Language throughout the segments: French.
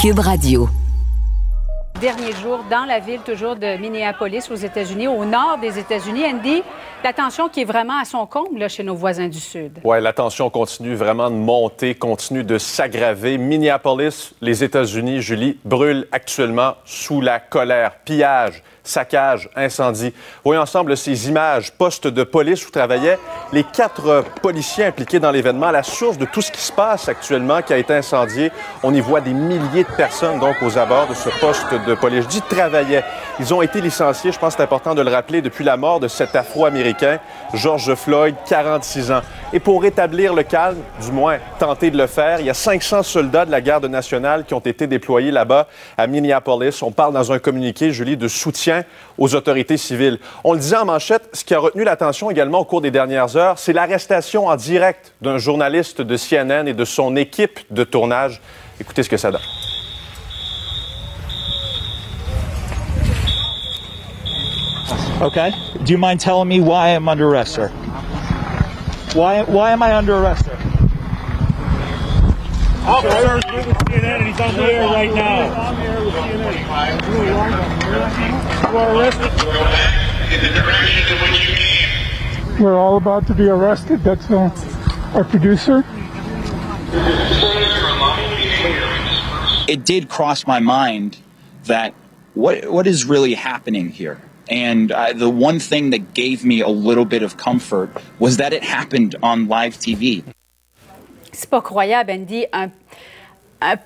Cube Radio dernier jour dans la ville toujours de Minneapolis aux États-Unis, au nord des États-Unis. Andy, la tension qui est vraiment à son comble là, chez nos voisins du Sud. Oui, la tension continue vraiment de monter, continue de s'aggraver. Minneapolis, les États-Unis, Julie, brûlent actuellement sous la colère. Pillage, saccage, incendie. Voyons ensemble ces images, postes de police où travaillaient les quatre policiers impliqués dans l'événement, la source de tout ce qui se passe actuellement qui a été incendié. On y voit des milliers de personnes donc aux abords de ce poste de police. Je dis travaillaient. Ils ont été licenciés, je pense que c'est important de le rappeler, depuis la mort de cet Afro-Américain, George Floyd, 46 ans. Et pour rétablir le calme, du moins tenter de le faire, il y a 500 soldats de la garde nationale qui ont été déployés là-bas à Minneapolis. On parle dans un communiqué, Julie, de soutien aux autorités civiles. On le disait en manchette, ce qui a retenu l'attention également au cours des dernières heures, c'est l'arrestation en direct d'un journaliste de CNN et de son équipe de tournage. Écoutez ce que ça donne. Okay. Do you mind telling me why I'm under arrest, sir? Why, why am I under arrest, sir? Officer's with CNN and he's on the air right now. You are arrested. We're all about to be arrested. That's uh, our producer. It did cross my mind that what what is really happening here? And uh, the one thing that gave me a little bit of comfort was that it happened on live TV. C'est pas croyable, Andy. Un,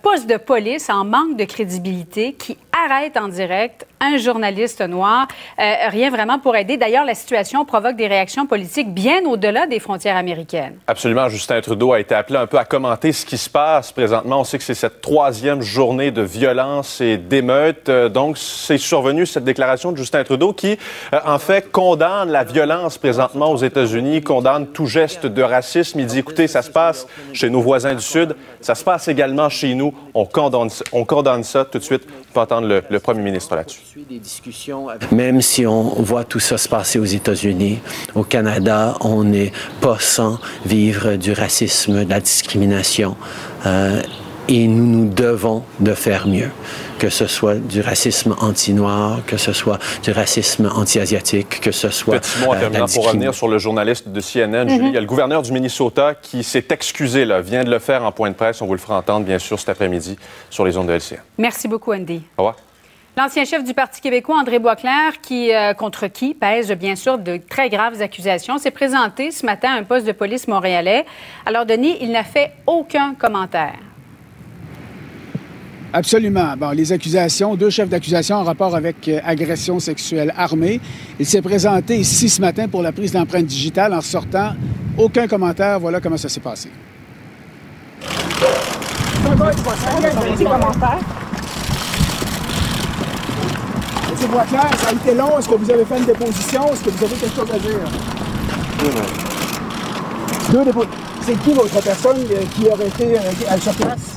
poste de police en manque de crédibilité qui arrête en direct un journaliste noir. Euh, rien vraiment pour aider. D'ailleurs, la situation provoque des réactions politiques bien au-delà des frontières américaines. Absolument. Justin Trudeau a été appelé un peu à commenter ce qui se passe présentement. On sait que c'est cette troisième journée de violence et d'émeute. Euh, donc, c'est survenu cette déclaration de Justin Trudeau qui, euh, en fait, condamne la violence présentement aux États-Unis, condamne tout geste de racisme. Il dit, écoutez, ça se passe chez nos voisins du Sud, ça se passe également chez nous. On condamne, on condamne ça tout de suite. On peut entendre le, le premier ministre là-dessus. Même si on voit tout ça se passer aux États-Unis, au Canada, on n'est pas sans vivre du racisme, de la discrimination. Euh, et nous nous devons de faire mieux, que ce soit du racisme anti-noir, que ce soit du racisme anti-asiatique, que ce soit... Petit mot en euh, terminant pour revenir sur le journaliste de CNN, Julie. Il y a le gouverneur du Minnesota qui s'est excusé, là, vient de le faire en point de presse. On vous le fera entendre, bien sûr, cet après-midi sur les ondes de LCN. Merci beaucoup, Andy. Au revoir. L'ancien chef du Parti québécois, André Boisclair, qui, euh, contre qui pèse bien sûr de très graves accusations, s'est présenté ce matin à un poste de police montréalais. Alors, Denis, il n'a fait aucun commentaire. Absolument. Bon, les accusations, deux chefs d'accusation en rapport avec euh, agression sexuelle armée. Il s'est présenté ici ce matin pour la prise d'empreinte digitale en sortant. Aucun commentaire. Voilà comment ça s'est passé. Monsieur Boisclair, ça a été long. Est-ce que vous avez fait une déposition? Est-ce que vous avez quelque chose à dire? Deux dépo- C'est qui l'autre personne euh, qui aurait été euh, à sa place?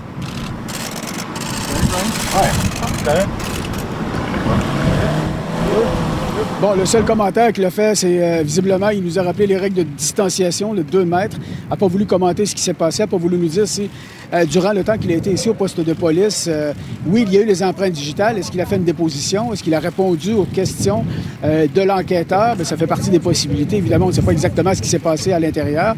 Bon, le seul commentaire qu'il a fait, c'est euh, visiblement, il nous a rappelé les règles de distanciation, le 2 mètres. Il n'a pas voulu commenter ce qui s'est passé, n'a pas voulu nous dire si, durant le temps qu'il a été ici au poste de police, euh, oui, il y a eu les empreintes digitales. Est-ce qu'il a fait une déposition? Est-ce qu'il a répondu aux questions euh, de l'enquêteur? Bien, ça fait partie des possibilités. Évidemment, on ne sait pas exactement ce qui s'est passé à l'intérieur.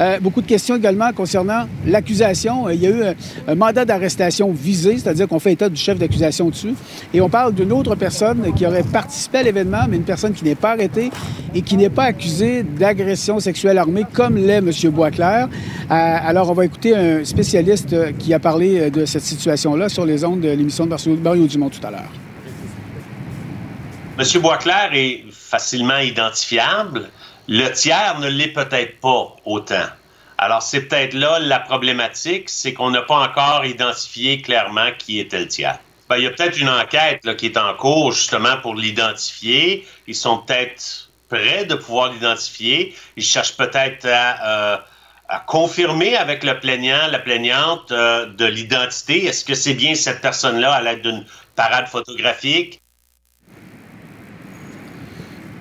Euh, beaucoup de questions également concernant l'accusation. Euh, Il y a eu un, mandat d'arrestation visé, c'est-à-dire qu'on fait état du chef d'accusation dessus. Et on parle d'une autre personne qui aurait participé à l'événement, mais une personne qui n'est pas arrêtée et qui n'est pas accusée d'agression sexuelle armée comme l'est M. Boisclair. Euh, alors, on va écouter un spécialiste euh, qui a parlé euh, de cette situation-là sur les ondes de l'émission de Mario- Dumont tout à l'heure. Monsieur Boisclair est facilement identifiable. Le tiers ne l'est peut-être pas autant. Alors, c'est peut-être là la problématique, c'est qu'on n'a pas encore identifié clairement qui était le tiers. Ben, il y a peut-être une enquête qui est en cours justement pour l'identifier. Ils sont peut-être prêts de pouvoir l'identifier. Ils cherchent peut-être à, euh, confirmer avec le plaignant, la plaignante euh, de l'identité. Est-ce que c'est bien cette personne-là à l'aide d'une parade photographique?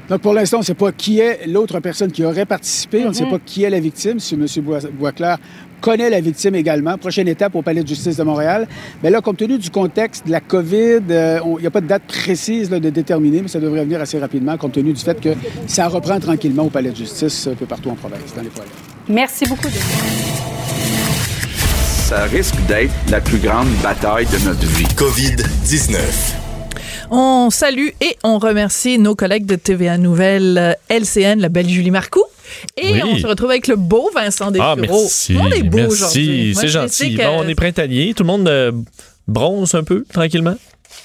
Donc, pour l'instant, on ne sait pas qui est l'autre personne qui aurait participé. On ne sait pas qui est la victime, si M. Bois- Boisclair connaît la victime également. Prochaine étape au Palais de justice de Montréal. Mais là, compte tenu du contexte de la COVID, euh, il n'y a pas de date précise là, de déterminer, mais ça devrait venir assez rapidement, compte tenu du fait que ça reprend tranquillement au Palais de justice un peu partout en province, dans les foyers. Merci beaucoup. Ça risque d'être la plus grande bataille de notre vie. COVID-19. On salue et on remercie nos collègues de TVA Nouvelle euh, LCN, la belle Julie Marcoux. Et Oui. on se retrouve avec le beau Vincent Ah, Dessureau. merci. Tout le monde est beau merci, aujourd'hui. Moi, c'est gentil. sais que- Bon, on est printanier. Tout le monde euh, bronze un peu, tranquillement.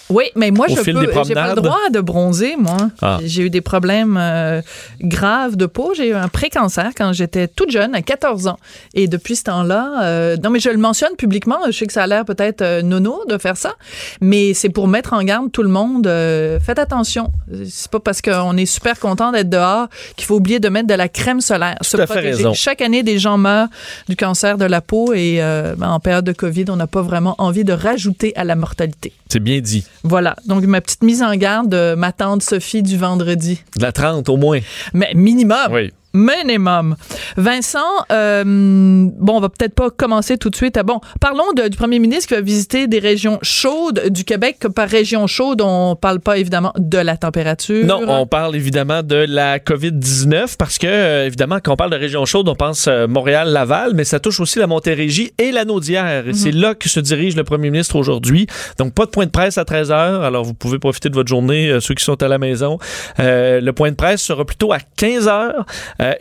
Oui, mais moi, Au je J'ai pas le droit de bronzer, moi. Ah. J'ai eu des problèmes euh, graves de peau. J'ai eu un pré-cancer quand j'étais toute jeune, à 14 ans. Et depuis ce temps-là, euh, non, mais je le mentionne publiquement. Je sais que ça a l'air peut-être euh, nono de faire ça, mais c'est pour mettre en garde tout le monde. euh, faites attention. C'est pas parce qu'on est super content d'être dehors qu'il faut oublier de mettre de la crème solaire. se Tout à fait raison. Chaque année, des gens meurent du cancer de la peau et ben, en période de COVID, on n'a pas vraiment envie de rajouter à la mortalité. C'est bien dit. Voilà. Donc, ma petite mise en garde de ma tante Sophie du vendredi. De la 30 au moins. Mais minimum. Oui. Minimum. Vincent, euh, bon, on va peut-être pas commencer tout de suite. à- Bon, parlons de- du premier ministre qui va visiter des régions chaudes du Québec. Par région chaude, on parle pas évidemment de la température. Non, on parle évidemment de la COVID-19 parce que, euh, évidemment, quand on parle de région chaude, on pense euh, Montréal-Laval, mais ça touche aussi la Montérégie et la Naudière. Et c'est là que se dirige le premier ministre aujourd'hui. Donc, pas de point de presse à 13 heures. Alors, vous pouvez profiter de votre journée, euh, ceux qui sont à la maison. Le point de presse sera plutôt à 15 heures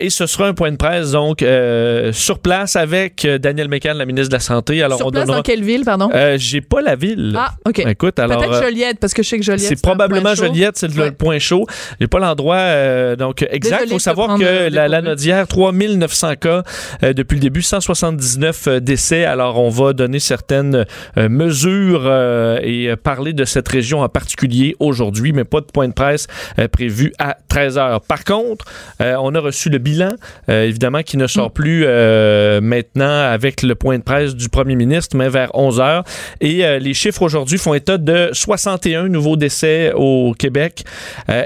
et ce sera un point de presse, donc, euh, sur place avec euh, Daniel Mécan, la ministre de la Santé. Alors, Sur on place donnera... dans quelle ville, pardon? Euh, J'ai pas la ville. ah, OK. Écoute, alors. Peut-être euh, Joliette, parce que je sais que Joliette. c'est probablement. Joliette, c'est le, Ouais. point chaud. J'ai pas l'endroit euh, donc exact. Il faut savoir que euh, la, la. Nodière, 3900 cas euh, depuis le début, 179 euh, décès. Alors on va donner certaines euh, mesures euh, et euh, parler de cette région en particulier aujourd'hui, mais pas de point de presse euh, prévu à 13 heures. Par contre, euh, on a reçu le bilan, euh, évidemment, qui ne sort plus euh, maintenant avec le point de presse du premier ministre, mais vers 11 heures. Et euh, les chiffres aujourd'hui font état de 61 nouveaux décès au Québec.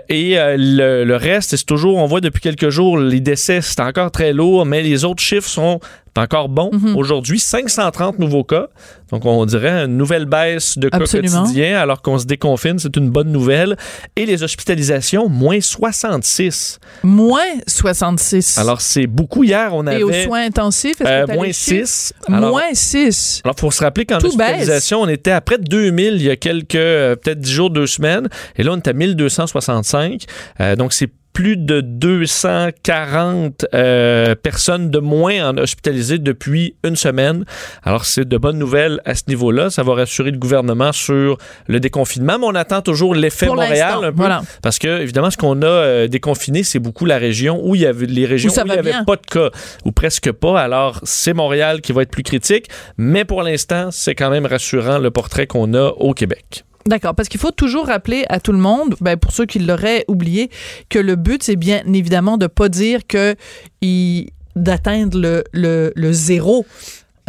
Et le, le reste, c'est toujours, on voit depuis quelques jours, les décès, c'est encore très lourd, mais les autres chiffres sont encore bons. Aujourd'hui, 530 nouveaux cas. Donc, on dirait une nouvelle baisse de cas Absolument. quotidiens alors qu'on se déconfine. C'est une bonne nouvelle. Et les hospitalisations, moins 66. Moins 66. Alors, c'est beaucoup. Hier, on avait... Et aux soins intensifs, est-ce euh, moins les chiffres? 6. Alors, Moins 6. alors, faut se rappeler qu'en hospitalisation, on était à près de 2000 il y a quelques, euh, peut-être 10 jours, 2 semaines. Et là, on est à 1265. Euh, donc, c'est plus de 240 euh, personnes de moins en hospitalisées depuis une semaine. Alors, c'est de bonnes nouvelles à ce niveau-là. Ça va rassurer le gouvernement sur le déconfinement, mais on attend toujours l'effet Montréal un peu. voilà. Parce que, évidemment, ce qu'on a euh, déconfiné, c'est beaucoup la région où il y avait les régions Où il n'y avait bien. pas de cas, ou presque pas. Alors, c'est Montréal qui va être plus critique, mais pour l'instant, c'est quand même rassurant le portrait qu'on a au Québec. D'accord, parce qu'il faut toujours rappeler à tout le monde, ben pour ceux qui l'auraient oublié, que le but, c'est bien évidemment de pas dire que d'atteindre le, le, le zéro.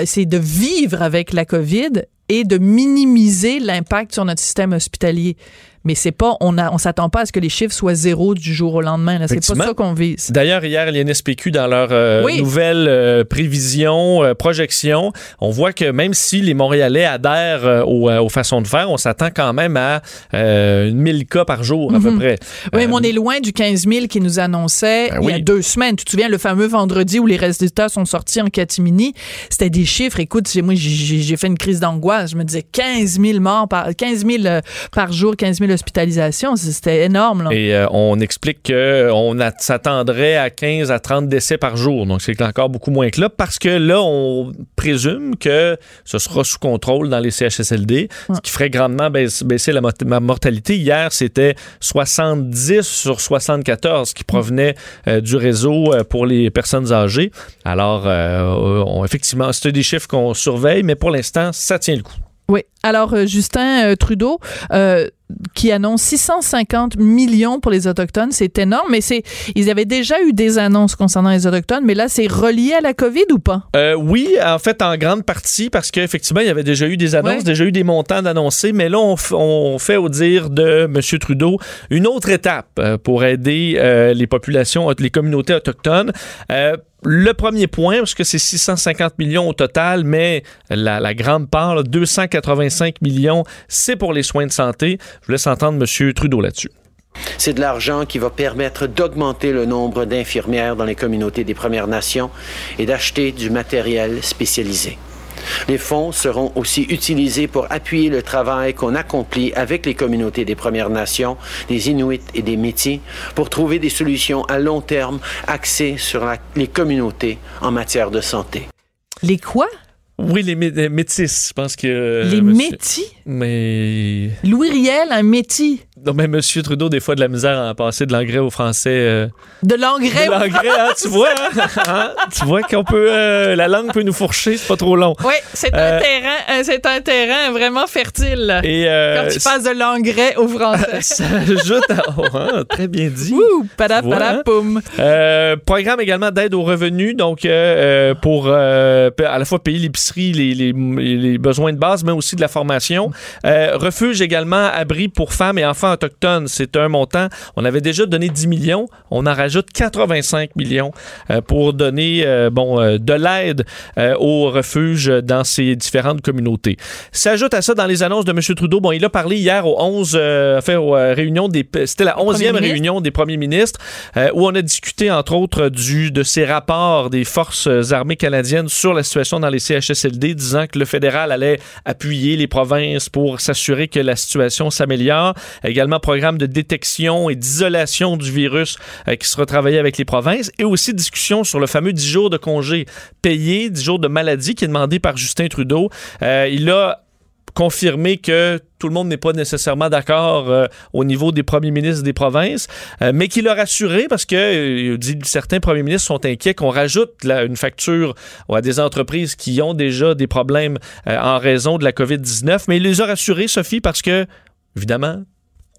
C'est de vivre avec la COVID et de minimiser l'impact sur notre système hospitalier. Mais c'est pas, on a, on s'attend pas à ce que les chiffres soient zéro du jour au lendemain. C'est pas ça qu'on vise. D'ailleurs, hier, l'INSPQ, dans leur euh, Oui. nouvelle euh, prévision, euh, projection, on voit que même si les Montréalais adhèrent aux, aux façons de faire, on s'attend quand même à euh, 1000 cas par jour, à peu Mhm. près. Oui, mais on est loin du 15 000 qui nous annonçait Ben il y a deux semaines. Tu te souviens, le fameux vendredi où les résultats sont sortis en catimini, c'était des chiffres. Écoute, moi, j'ai- fait une crise d'angoisse. Je me disais 15 000 morts par, 15 000 euh, par jour, 15 000 hospitalisations. C'est- C'était énorme. Là. Et euh, on explique qu'on s'attendrait à 15 à 30 décès par jour. Donc, c'est encore beaucoup moins que là parce que là, on présume que ce sera sous contrôle dans les CHSLD, ce qui ferait grandement baisse- baisser la mortalité. Hier, c'était 70 sur 74 qui provenaient euh, du réseau euh, pour les personnes âgées. Alors, euh, on- effectivement, c'est des chiffres qu'on surveille, mais pour l'instant, ça tient le coup. Oui. Alors, Justin Trudeau, euh, qui annonce 650 millions pour les Autochtones. C'est énorme, mais c'est ils avaient déjà eu des annonces concernant les Autochtones, mais là, c'est relié à la COVID ou pas? Euh, oui, en fait, en grande partie, parce qu'effectivement, il y avait déjà eu des annonces, Ouais. déjà eu des montants d'annoncés, mais là, on, fait, au dire de M. Trudeau, une autre étape euh, pour aider euh, les populations, les communautés autochtones. Euh, le premier point, parce que c'est 650 millions au total, mais la, la grande part, là, 285 millions, c'est pour les soins de santé. Je vous laisse entendre M. Trudeau là-dessus. C'est de l'argent qui va permettre d'augmenter le nombre d'infirmières dans les communautés des Premières Nations et d'acheter du matériel spécialisé. Les fonds seront aussi utilisés pour appuyer le travail qu'on accomplit avec les communautés des Premières Nations, des Inuits et des Métis pour trouver des solutions à long terme axées sur la- les communautés en matière de santé. Les quoi? Oui, les, mé- les métis, je pense que... les monsieur- métis? Mais... Louis Riel, un métis. Non, mais M. Trudeau, des fois, de la misère à passer de l'anglais au français. euh, De l'engrais? de l'anglais, hein, tu vois, hein? Hein? Tu vois qu'on peut... euh, la langue peut nous fourcher, c'est pas trop long. Oui, c'est Euh, un terrain, euh, c'est un terrain vraiment fertile. Et... Quand tu passes de l'engrais au français. ça ajoute... à- oh, hein, très bien dit. Ouh, pada, poum. Programme également d'aide aux revenus, donc pour à la fois payer l'épicerie, les, les, les besoins de base, mais aussi de la formation. Refuge également, abri pour femmes et enfants autochtones. C'est un montant. On avait déjà donné 10 millions. On en rajoute 85 millions euh, pour donner euh, bon euh, de l'aide aux refuges dans ces différentes communautés. S'ajoute à ça dans les annonces de M. Trudeau. Bon, il a parlé hier aux 11 euh, enfin, aux réunions des c'était la 11e ministres. réunion des premiers ministres où on a discuté entre autres du de ces rapports des forces armées canadiennes sur la situation dans les CHSLD disant que le fédéral allait appuyer les provinces pour s'assurer que la situation s'améliore. Également programme de détection et d'isolation du virus euh, qui sera travaillé avec les provinces et aussi discussion sur le fameux 10 jours de congé payé, 10 jours de maladie qui est demandé par Justin Trudeau. Euh, il a confirmé que tout le monde n'est pas nécessairement d'accord euh, au niveau des premiers ministres des provinces, mais qu'il a rassuré parce que dit certains premiers ministres sont inquiets qu'on rajoute la- une facture à des entreprises qui ont déjà des problèmes en raison de la COVID-19, mais il les a rassurés, Sophie, parce que, évidemment,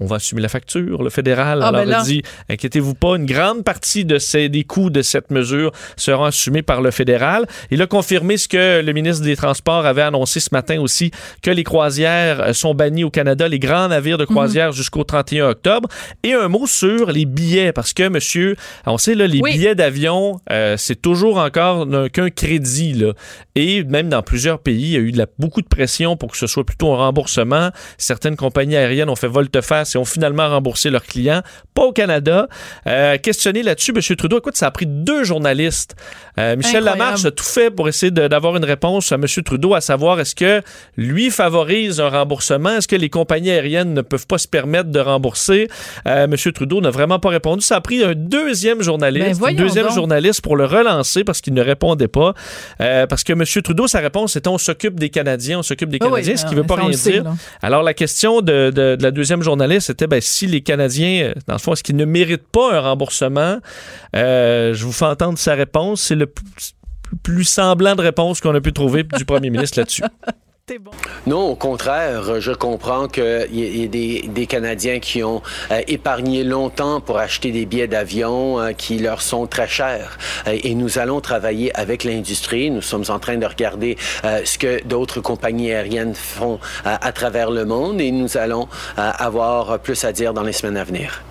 on va assumer la facture. Le fédéral Ah, alors ben dit inquiétez-vous pas, une grande partie de ces, des coûts de cette mesure seront assumés par le fédéral. Il a confirmé ce que le ministre des Transports avait annoncé ce matin aussi, que les croisières sont bannies au Canada, les grands navires de croisière jusqu'au 31 octobre. Et un mot sur les billets, parce que, monsieur, on sait, là, les Oui. billets d'avion, euh, c'est toujours encore qu'un crédit. Là. Et même dans plusieurs pays, il y a eu de la- beaucoup de pression pour que ce soit plutôt un remboursement. Certaines compagnies aériennes ont fait volte-face et ont finalement remboursé leurs clients. Pas au Canada. Euh, questionné là-dessus, M. Trudeau, écoute, ça a pris deux journalistes. Euh, Michel Incroyable. Lamarche a tout fait pour essayer d'avoir une réponse à M. Trudeau, à savoir est-ce que lui favorise un remboursement? Est-ce que les compagnies aériennes ne peuvent pas se permettre de rembourser? Euh, M. Trudeau n'a vraiment pas répondu. Ça a pris un deuxième Ben, journaliste, un deuxième donc. journaliste pour le relancer parce qu'il ne répondait pas. Euh, parce que M. Trudeau, sa réponse était on s'occupe des Canadiens, on s'occupe des Ah oui, Canadiens, ce qui ne veut ça, pas rien sait, dire. Alors, la question de, de- de la deuxième journaliste, c'était ben, si les Canadiens, euh, dans le fond, est-ce qu'ils ne méritent pas un remboursement? Euh, je vous fais entendre sa réponse. C'est le plus, plus semblant de réponse qu'on a pu trouver du premier ministre là-dessus. Non, au contraire, je comprends qu'il y, ait des, Canadiens qui ont euh, épargné longtemps pour acheter des billets d'avion euh, qui leur sont très chers. Euh, et nous allons travailler avec l'industrie. Nous sommes en train de regarder euh, ce que d'autres compagnies aériennes font euh, à travers le monde et nous allons euh, avoir plus à dire dans les semaines à venir.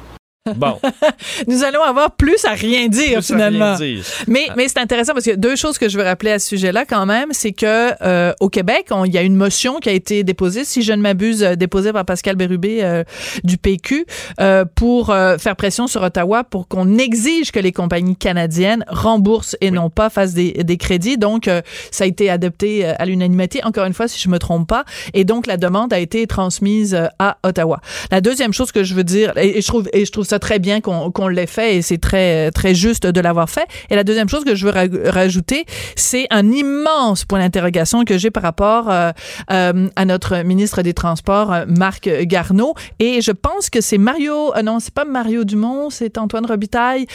Bon, Nous allons avoir plus à rien dire, plus à rien finalement. dire. Mais, mais c'est intéressant parce que deux choses que je veux rappeler à ce sujet-là quand même, c'est que euh, au Québec, il y a une motion qui a été déposée, si je ne m'abuse, euh, déposée par Pascal Bérubé euh, du PQ euh, pour faire pression sur Ottawa pour qu'on exige que les compagnies canadiennes remboursent et non pas fassent des, des crédits. Donc, ça a été adopté à l'unanimité, encore une fois, si je me trompe pas. Et donc, la demande a été transmise à Ottawa. La deuxième chose que je veux dire, et, et je trouve et je trouve ça très bien qu'on qu'on l'ait fait et c'est très très juste de l'avoir fait. Et la deuxième chose que je veux rajouter, c'est un immense point d'interrogation que j'ai par rapport euh, euh, à notre ministre des Transports, euh, Marc Garneau. Et je pense que c'est Mario, non, c'est pas Mario Dumont, c'est Antoine Robitaille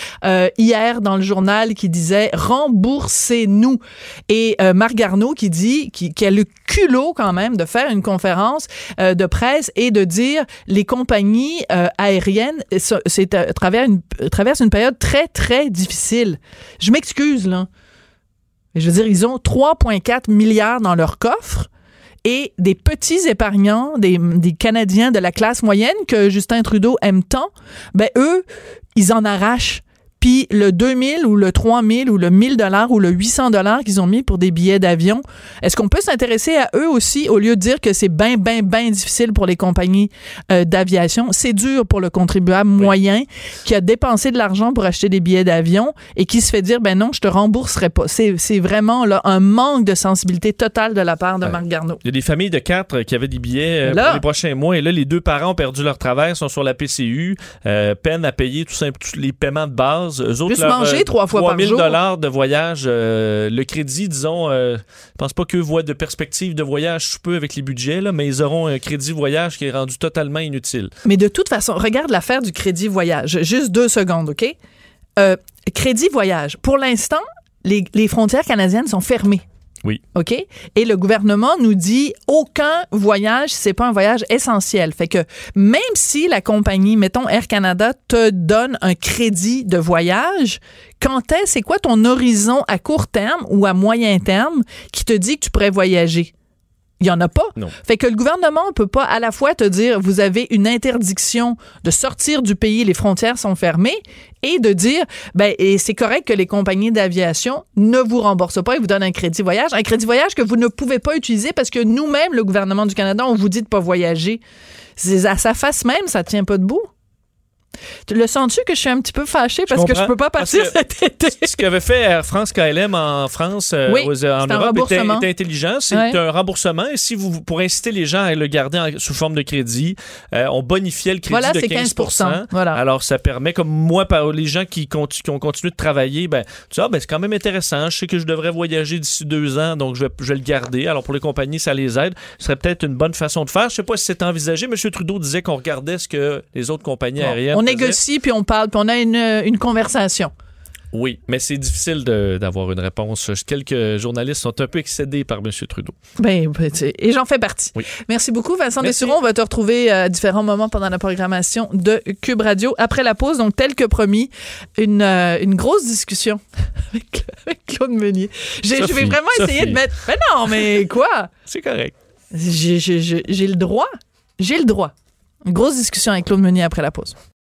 hier dans le journal qui disait remboursez-nous. Et Marc Garneau qui dit, qui, qui, a le culot quand même de faire une conférence de presse et de dire les compagnies aériennes, c'est à travers une, traverse une période très très difficile. Je m'excuse là. Je veux dire, ils ont 3,4 milliards dans leur coffre et des petits épargnants, des, des, Canadiens de la classe moyenne que Justin Trudeau aime tant, ben eux, ils en arrachent puis le 2000 ou le 3000 ou le 1000 dollars ou le 800 dollars qu'ils ont mis pour des billets d'avion, est-ce qu'on peut s'intéresser à eux aussi au lieu de dire que c'est bien, bien, bien difficile pour les compagnies euh, d'aviation? C'est dur pour le contribuable moyen qui a dépensé de l'argent pour acheter des billets d'avion et qui se fait dire, ben non, je te rembourserai pas. C'est vraiment là, un manque de sensibilité totale de la part de Marc Garneau. Il y a des familles de quatre qui avaient des billets euh, pour les prochains mois et là, les deux parents ont perdu leur travail, sont sur la PCU, euh, peine à payer tout simplement les paiements de base eux autres, leur, manger euh, trois fois par jour. dollars de voyage. Euh, le crédit, disons, euh, je pense pas qu'eux voient de perspective de voyage sous peu avec les budgets, là, mais ils auront un crédit voyage qui est rendu totalement inutile. Mais de toute façon, regarde l'affaire du crédit voyage. Juste deux secondes, OK? crédit voyage. Pour l'instant, les, les frontières canadiennes sont fermées. Oui. OK? Et le gouvernement nous dit aucun voyage, c'est pas un voyage essentiel. Fait que même si la compagnie, mettons Air Canada, te donne un crédit de voyage, quand est, c'est quoi ton horizon à court terme ou à moyen terme qui te dit que tu pourrais voyager? Il y en a pas. Non. Fait que le gouvernement peut pas à la fois te dire vous avez une interdiction de sortir du pays, les frontières sont fermées, et de dire ben et c'est correct que les compagnies d'aviation ne vous remboursent pas et vous donnent un crédit voyage, un crédit voyage que vous ne pouvez pas utiliser parce que nous-mêmes, le gouvernement du Canada, on vous dit de pas voyager. C'est à sa face même, ça tient pas debout. Le sens-tu que je suis un petit peu fâché parce que je peux pas partir cet été? Ce qu'avait fait Air France KLM en France, euh, en Europe, était, intelligent. C'est un remboursement. Et si vous, pour inciter les gens à le garder sous forme de crédit, euh, on bonifiait le crédit de 15, 15 voilà. Alors, ça permet, comme moi, par les gens qui, qui ont continué de travailler, ben, tu vois, ben, c'est quand même intéressant. Je sais que je devrais voyager d'ici deux ans, donc je vais, je vais, le garder. Alors, pour les compagnies, ça les aide. Ce serait peut-être une bonne façon de faire. Je sais pas si c'est envisagé. M. Trudeau disait qu'on regardait ce que les autres compagnies aériennes négocie, puis on parle, puis on a une, une conversation. Oui, mais c'est difficile d'avoir une réponse. Quelques journalistes sont un peu excédés par M. Trudeau. Ben, ben et j'en fais partie. Oui. Merci beaucoup, Vincent Dessureau. On va te retrouver à différents moments pendant la programmation de Cube Radio. Après la pause, donc, tel que promis, une, euh, une grosse discussion avec, Claude Meunier. Je vais vraiment essayer de mettre... Mais non, mais quoi? c'est correct. J'ai le droit. J'ai le droit. Une grosse discussion avec Claude Meunier après la pause.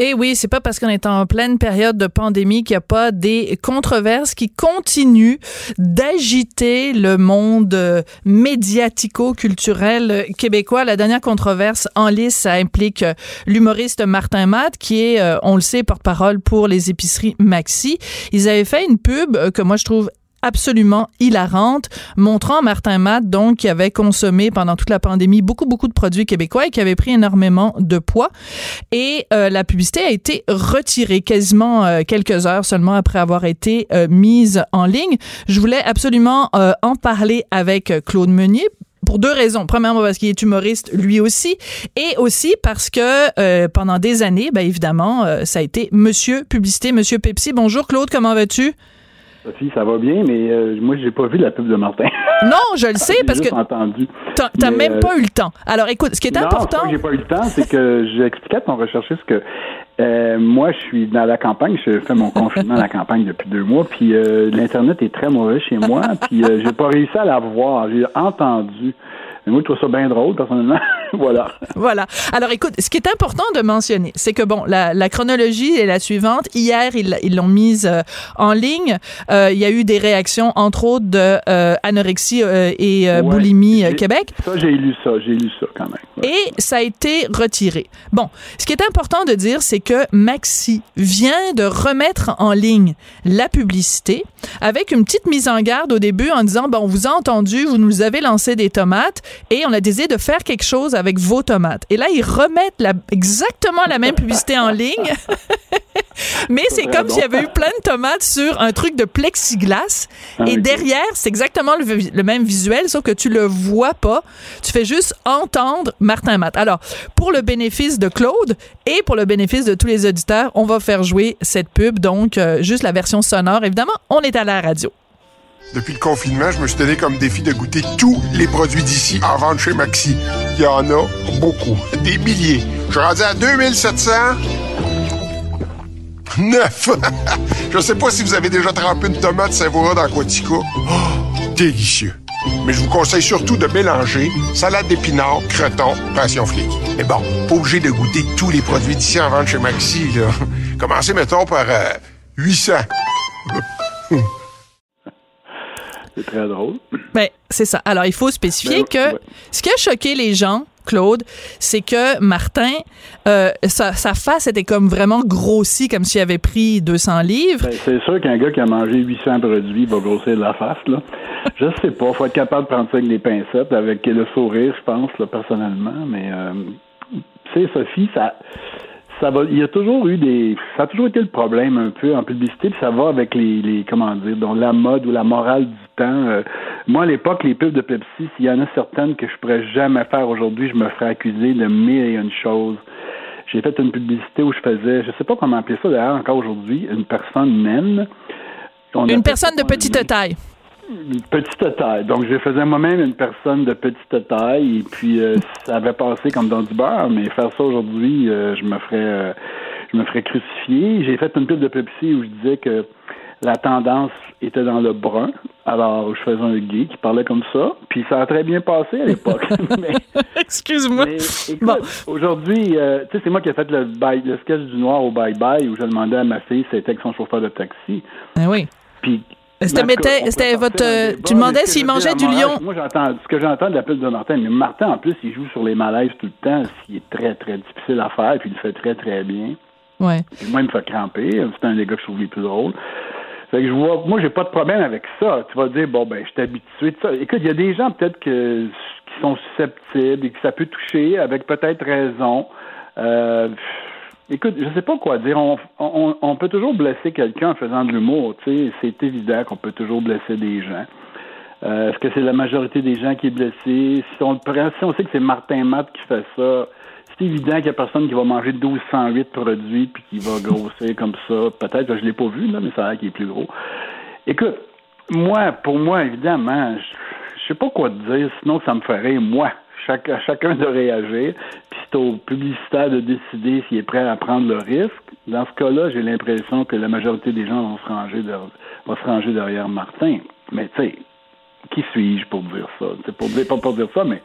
Et oui, c'est pas parce qu'on est en pleine période de pandémie qu'il n'y a pas des controverses qui continuent d'agiter le monde euh, médiatico-culturel québécois. La dernière controverse en lice, ça implique euh, l'humoriste Martin Matt, qui est, euh, on le sait, porte-parole pour les épiceries Maxi. Ils avaient fait une pub que moi je trouve absolument hilarante, montrant Martin Matt, donc, qui avait consommé pendant toute la pandémie beaucoup, beaucoup de produits québécois et qui avait pris énormément de poids. Et euh, la publicité a été retirée quasiment euh, quelques heures seulement après avoir été euh, mise en ligne. Je voulais absolument en parler avec Claude Meunier pour deux raisons. Premièrement, parce qu'il est humoriste lui aussi, et aussi parce que pendant des années, ben évidemment, ça a été Monsieur Publicité, Monsieur Pepsi. Bonjour Claude, comment vas-tu? Sophie, ça va bien, mais euh, moi, j'ai pas vu la pub de Martin. Non, je le sais, parce que. entendu. T'as même euh, pas eu le temps. Alors, écoute, ce qui est non, important. j'ai pas eu le temps, c'est que j'expliquais à ton recherchiste que euh, moi, je suis dans la campagne. Je fais mon confinement à la campagne depuis deux mois, puis l'Internet est très mauvais chez moi, puis j'ai pas réussi à la voir. J'ai entendu. Mais moi, je trouve ça bien drôle, personnellement. voilà. Voilà. Alors écoute, ce qui est important de mentionner, c'est que bon, la, la, chronologie est la suivante. Hier, ils l'ont mise euh, en ligne. Euh, il y a eu des réactions, entre autres, de euh, anorexie euh, et Ouais, boulimie Québec. Ça, j'ai lu ça, j'ai lu ça quand même. Et ça a été retiré. Bon, ce qui est important de dire, c'est que Maxi vient de remettre en ligne la publicité avec une petite mise en garde au début en disant, bon, on vous a entendu, vous nous avez lancé des tomates et on a décidé de faire quelque chose avec vos tomates. Et là, ils remettent la- exactement la même publicité en ligne. Mais c'est comme s'il y avait eu plein de tomates sur un truc de plexiglas. Ah, et derrière, c'est exactement le même visuel, sauf que tu le vois pas. Tu fais juste entendre Martin Matt. Alors, pour le bénéfice de Claude et pour le bénéfice de tous les auditeurs, on va faire jouer cette pub. Donc, euh, juste la version sonore. Évidemment, on est à la radio. Depuis le confinement, je me suis donné comme défi de goûter tous les produits d'ici en vente chez Maxi. Il y en a beaucoup, des milliers. Je suis rendu à 2700. Neuf! je sais pas si vous avez déjà trempé une tomate savoura dans. Oh, délicieux! Mais je vous conseille surtout de mélanger salade d'épinards, croton, passion flic. Mais bon, pas obligé de goûter tous les produits d'ici en vente chez Maxi, là. Commencez, mettons, par euh, 800. C'est très drôle. Ben, c'est ça. Alors, il faut spécifier Ben, que ce qui a choqué les gens, Claude, c'est que Martin, euh, sa, sa face était comme vraiment grossie, comme s'il avait pris 200 livres. Ben, c'est sûr qu'un gars qui a mangé 800 produits va grossir de la face, là. Je sais pas. Faut être capable de prendre ça avec des pincettes, avec le sourire, je pense, là, personnellement. Mais, euh, tu sais, Sophie, ça, ça va, il y a toujours eu des, ça a toujours été le problème un peu en publicité, puis ça va avec les, les comment dire, donc la mode ou la morale du temps. Euh, moi, à l'époque, les pubs de Pepsi, s'il y en a certaines que je pourrais jamais faire aujourd'hui, je me ferais accuser de mille et une choses. J'ai fait une publicité où je faisais, je sais pas comment appeler ça d'ailleurs encore aujourd'hui, une personne naine. On Une personne de petite taille. une petite taille. Donc, je faisais moi-même une personne de petite taille et puis euh, ça avait passé comme dans du beurre, mais faire ça aujourd'hui, euh, je me ferais euh, je me ferais crucifier. J'ai fait une pub de Pepsi où je disais que la tendance était dans le brun. Alors, je faisais un gay qui parlait comme ça, puis ça a très bien passé à l'époque. Excuse-moi. écoute, aujourd'hui, euh, tu sais, c'est moi qui ai fait le, bye- le sketch du noir au bye-bye où je demandais à ma fille si c'était avec son chauffeur de taxi. Ah oui. Puis C'était- votre, euh, tu demandais s'il mangeait du lion. Moi, j'entends ce que j'entends de la pub de Martin, mais Martin, en plus, il joue sur les malaises tout le temps, ce qui est très, très difficile à faire, puis il le fait très, très bien. Ouais. Puis moi, il me fait cramper. C'est un des gars que je trouve les plus drôles. Fait que je vois, moi, j'ai pas de problème avec ça. Tu vas dire, bon, ben, je suis habitué de ça. Écoute, il y a des gens peut-être que, qui sont susceptibles et que ça peut toucher avec peut-être raison. Euh, écoute, je sais pas quoi dire. On, on, peut toujours blesser quelqu'un en faisant de l'humour. Tu sais, c'est évident qu'on peut toujours blesser des gens. Euh, Est-ce que c'est la majorité des gens qui est blessée? Si on le prend, si on sait que c'est Martin Matt qui fait ça, c'est évident qu'il y a personne qui va manger 1208 produits puis qui va grossir comme ça. Peut-être je l'ai pas vu, là, mais ça a l'air qu'il est plus gros. Écoute, moi, pour moi, évidemment, je, sais pas quoi te dire, sinon ça me ferait, moi. À chacun de réagir, puis c'est au publicitaire de décider s'il est prêt à prendre le risque. Dans ce cas-là, j'ai l'impression que la majorité des gens vont se ranger, vont se ranger derrière Martin. Mais tu sais, qui suis-je pour dire ça? C'est pour dire, pas pour dire ça, mais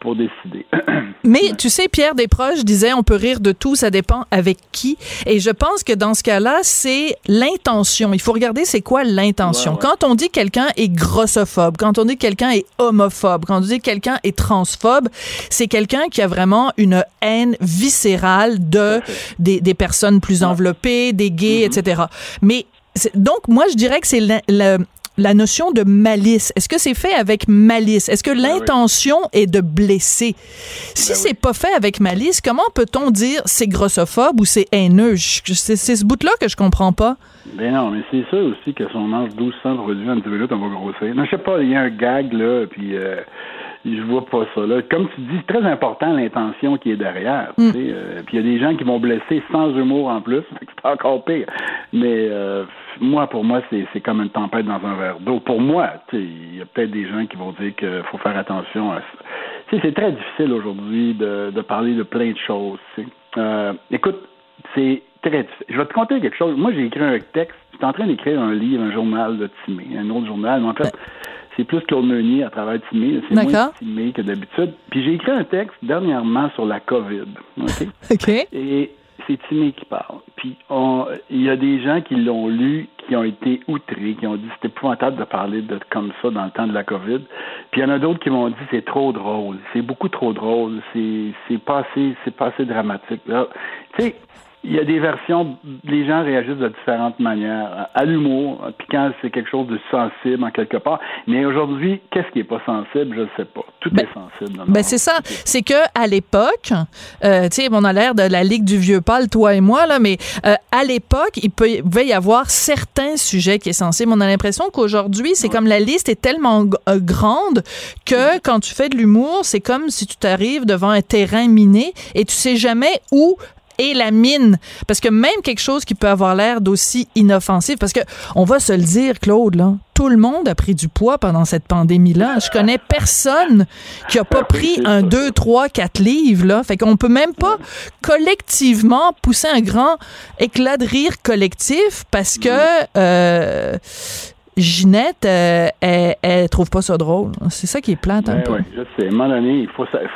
pour décider. Mais tu sais, Pierre Desproges disait on peut rire de tout, ça dépend avec qui. Et je pense que dans ce cas-là, c'est l'intention. Il faut regarder c'est quoi l'intention. Ouais, ouais. Quand on dit que quelqu'un est grossophobe, quand on dit que quelqu'un est homophobe, quand on dit que quelqu'un est transphobe, c'est quelqu'un qui a vraiment une haine viscérale de des, des personnes plus enveloppées, des gays, etc. Mais donc moi je dirais que c'est la, notion de malice. Est-ce que c'est fait avec malice? Est-ce que l'intention est de blesser? Si c'est pas fait avec malice, comment peut-on dire c'est grossophobe ou c'est haineux? C'est ce bout-là que je comprends pas. Ben non, mais c'est sûr aussi que si on mange 1200 produits en 10 minutes, on va grossir. Non, je sais pas, il y a un gag, là, puis euh, je vois pas ça, là. Comme tu dis, c'est très important l'intention qui est derrière, sais. euh, puis il y a des gens qui vont blesser sans humour en plus, c'est encore pire. Mais euh, moi, pour moi, c'est comme une tempête dans un verre d'eau. Pour moi, il y a peut-être des gens qui vont dire qu'il faut faire attention à ça. C'est très difficile aujourd'hui de, de parler de plein de choses. Euh, écoute, c'est très difficile. Je vais te conter quelque chose. Moi, j'ai écrit un texte. J'étais en train d'écrire un livre, un journal de Timé, un autre journal. Mais en fait, c'est plus Claude Meunier à travers Timé. C'est moins. Timé que d'habitude. Puis j'ai écrit un texte dernièrement sur la COVID. OK? Et c'est Timé qui parle. Puis il y a des gens qui l'ont lu, qui ont été outrés, qui ont dit c'est épouvantable de parler de comme ça dans le temps de la COVID. Puis il y en a d'autres qui m'ont dit c'est trop drôle, c'est beaucoup trop drôle, c'est c'est pas assez, c'est pas assez dramatique. Tu sais, il y a des versions, les gens réagissent de différentes manières à l'humour, puis quand c'est quelque chose de sensible en quelque part. Mais aujourd'hui, qu'est-ce qui est pas sensible, je ne sais pas. Tout est sensible. Ben c'est ça, c'est que à l'époque, euh, tu sais, on a l'air de la ligue du vieux pâle, toi et moi là, mais euh, à l'époque, il peut il pouvait y avoir certains sujets qui sont sensibles. On a l'impression qu'aujourd'hui, c'est comme la liste est tellement euh, grande que quand tu fais de l'humour, c'est comme si tu t'arrives devant un terrain miné et tu sais jamais où est la mine. Parce que même quelque chose qui peut avoir l'air d'aussi inoffensif parce que on va se le dire Claude là tout le monde a pris du poids pendant cette pandémie là je connais personne qui a pas pris un 2 3 4 livres là. Fait qu'on peut même pas collectivement pousser un grand éclat de rire collectif parce que euh, Ginette, euh, elle, elle trouve pas ça drôle. C'est ça qui est plate un Ben peu. oui, je sais. À un moment donné, il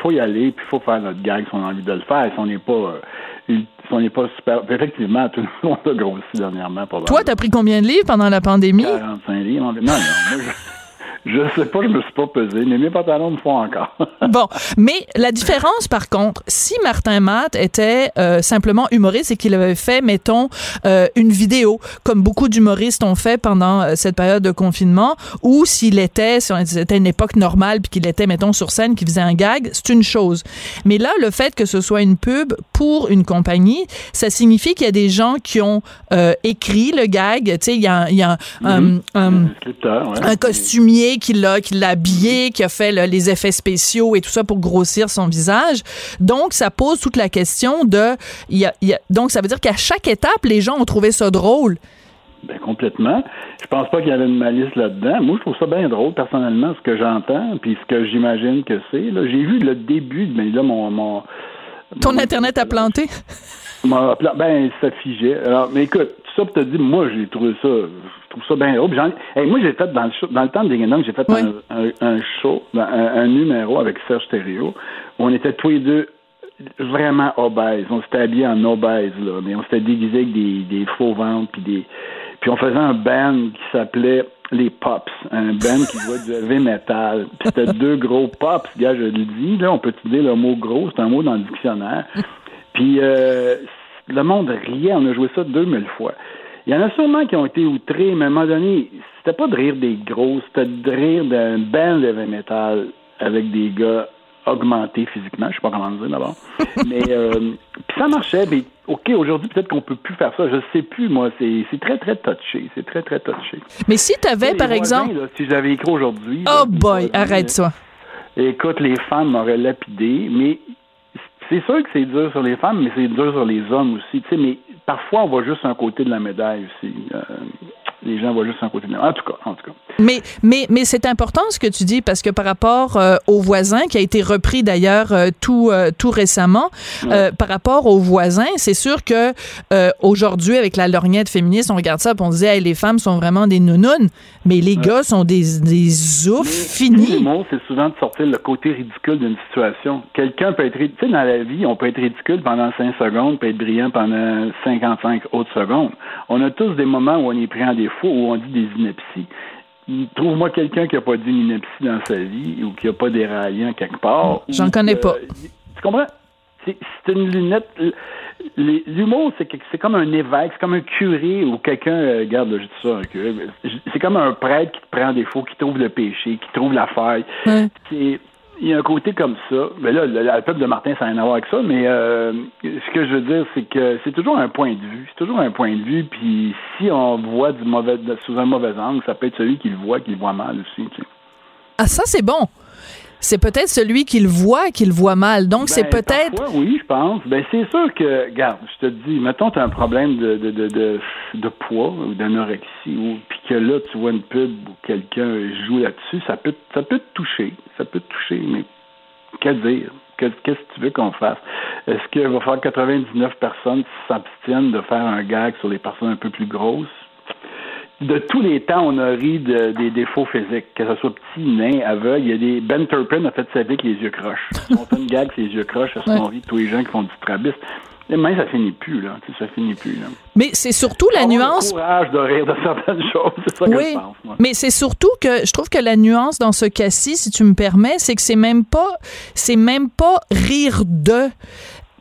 faut, y aller, puis il faut faire notre gag si on a envie de le faire. Si on n'est pas, euh, si on n'est pas super. Effectivement, tout le monde a grossi dernièrement. Toi, t'as pris combien de livres pendant la pandémie? 45 livres. Non, non, moi, je, je sais pas, je me suis pas pesé, mais mes pantalons me font encore. Bon, mais la différence, par contre, si Martin Matt était euh, simplement humoriste et qu'il avait fait, mettons, euh, une vidéo, comme beaucoup d'humoristes ont fait pendant euh, cette période de confinement, ou s'il était, si c'était une époque normale, puis qu'il était, mettons, sur scène, qu'il faisait un gag, c'est une chose. Mais là, le fait que ce soit une pub pour une compagnie, ça signifie qu'il y a des gens qui ont écrit le gag. Tu sais, il y a, il y a un- Mhm. ouais. un costumier qui l'a qui l'a habillé, qui a fait là, les effets spéciaux et tout ça pour grossir son visage. Donc ça pose toute la question de il y a- il y a- donc ça veut dire qu'à chaque étape les gens ont trouvé ça drôle. Ben, complètement. Je pense pas qu'il y avait une malice là-dedans. Moi, je trouve ça bien drôle, personnellement, ce que j'entends, puis ce que j'imagine que c'est. Là, j'ai vu le début, mais là, mon, mon, Ton internet a planté? ben, ça figeait. Alors, mais écoute, tout ça pour te dire, moi, j'ai trouvé ça, trouve ça bien drôle. Hey, moi, j'ai fait dans le show, dans le temps de Ding j'ai fait un, un, un show, un, un numéro avec Serge Thériault, où on était tous les deux vraiment obèses. On s'était habillés en obèses, là, mais on s'était déguisés avec des, des faux ventres, puis des, puis on faisait un band qui s'appelait les Pops, un band qui jouait du heavy metal. Puis c'était deux gros pops, gars, je le dis, là, on peut utiliser le mot gros, c'est un mot dans le dictionnaire. Puis euh, le monde riait, on a joué ça 2000 fois. Il y en a sûrement qui ont été outrés, mais à un moment donné, c'était pas de rire des gros, c'était de rire d'un band de metal avec des gars augmentés physiquement, je sais pas comment le dire d'abord. mais euh, puis ça marchait, mais OK, aujourd'hui, peut-être qu'on peut plus faire ça. Je sais plus, moi. C'est très, très touché. C'est très, très touché. Mais si tu avais par voisins, exemple là, si j'avais écrit aujourd'hui. Oh là, boy, voisins, arrête ça. Écoute, les femmes m'auraient lapidé, mais c'est sûr que c'est dur sur les femmes, mais c'est dur sur les hommes aussi. Tu sais, mais parfois, on voit juste un côté de la médaille aussi. Euh, les gens voient juste un côté de. En tout cas, en tout cas. Mais, mais, mais c'est important ce que tu dis parce que par rapport euh, aux voisins, qui a été repris d'ailleurs euh, tout, euh, tout récemment, euh, par rapport aux voisins, c'est sûr que euh, aujourd'hui, avec la lorgnette féministe, on regarde ça et on se dit hey, les femmes sont vraiment des nounounes, mais les gars sont des, des oufs finis. Le mot, c'est souvent de sortir le côté ridicule d'une situation. Quelqu'un peut être ridicule. Tu sais, dans la vie, on peut être ridicule pendant 5 secondes, peut être brillant pendant 55 autres secondes. On a tous des moments où on est pris en défaut, où on dit des inepties. Trouve-moi quelqu'un qui n'a pas dit une ineptie dans sa vie ou qui n'a pas déraillé en quelque part. J'en ou connais pas. Tu comprends? C'est une lunette. L'humour, c'est comme un évêque, c'est comme un curé ou quelqu'un, euh, regarde, là, je dis ça, un curé, c'est comme un prêtre qui te prend en défaut, qui trouve le péché, qui trouve la faille. C'est- Il y a un côté comme ça. Mais là, le, le peuple de Martin, ça n'a rien à voir avec ça, mais euh, ce que je veux dire, c'est que c'est toujours un point de vue. C'est toujours un point de vue, puis si on voit du mauvais, sous un mauvais angle, ça peut être celui qui le voit, qui le voit mal aussi. Ah, ça, c'est bon. C'est peut-être celui qui le voit qui le voit mal. Donc, c'est Ben, peut-être. oui, je pense. Ben, c'est sûr que, regarde, je te dis, mettons, tu as un problème de, de, de, de, de poids ou d'anorexie, ou puis que là, tu vois une pub où quelqu'un joue là-dessus, ça peut, ça peut te toucher. Ça peut te toucher, mais que dire? Que- Qu'est-ce que tu veux qu'on fasse? Est-ce qu'il va falloir que 99 personnes s'abstiennent de faire un gag sur les personnes un peu plus grosses? De tous les temps, on a ri de- des défauts physiques, que ce soit petit, nain, aveugle. Il y a des Ben Turpin a fait sa vie avec les yeux croches. On fait une gag les yeux croches, se Ouais. qu'on rit de tous les gens qui font du strabisme. Même ça finit plus là, ça finit plus là. Mais c'est surtout la nuance. Le courage de rire de certaines choses, c'est ça que Oui, je pense. moi. mais c'est surtout que je trouve que la nuance dans ce cas-ci, si tu me permets, c'est que c'est même pas, c'est même pas rire de.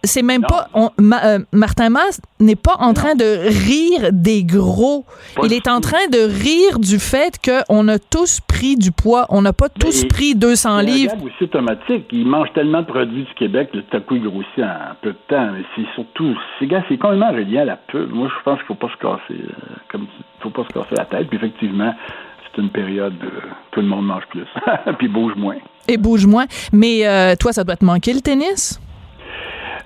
C'est même pas. on- Ma- euh, Martin Mass n'est pas en train de rire des gros. Il est en train de rire du fait qu'on a tous pris du poids. On n'a pas tous pris 200 Il y a un livres. aussi automatique. Il mange tellement de produits du Québec, le coup, il grossit en peu de temps. Mais c'est surtout, ces gars, c'est complètement relié à la pub. Moi, je pense qu'il faut pas se casser, euh, comme, faut pas se casser la tête. Puis effectivement, c'est une période où tout le monde mange plus, puis bouge moins. Et bouge moins. Mais euh, toi, ça doit te manquer le tennis?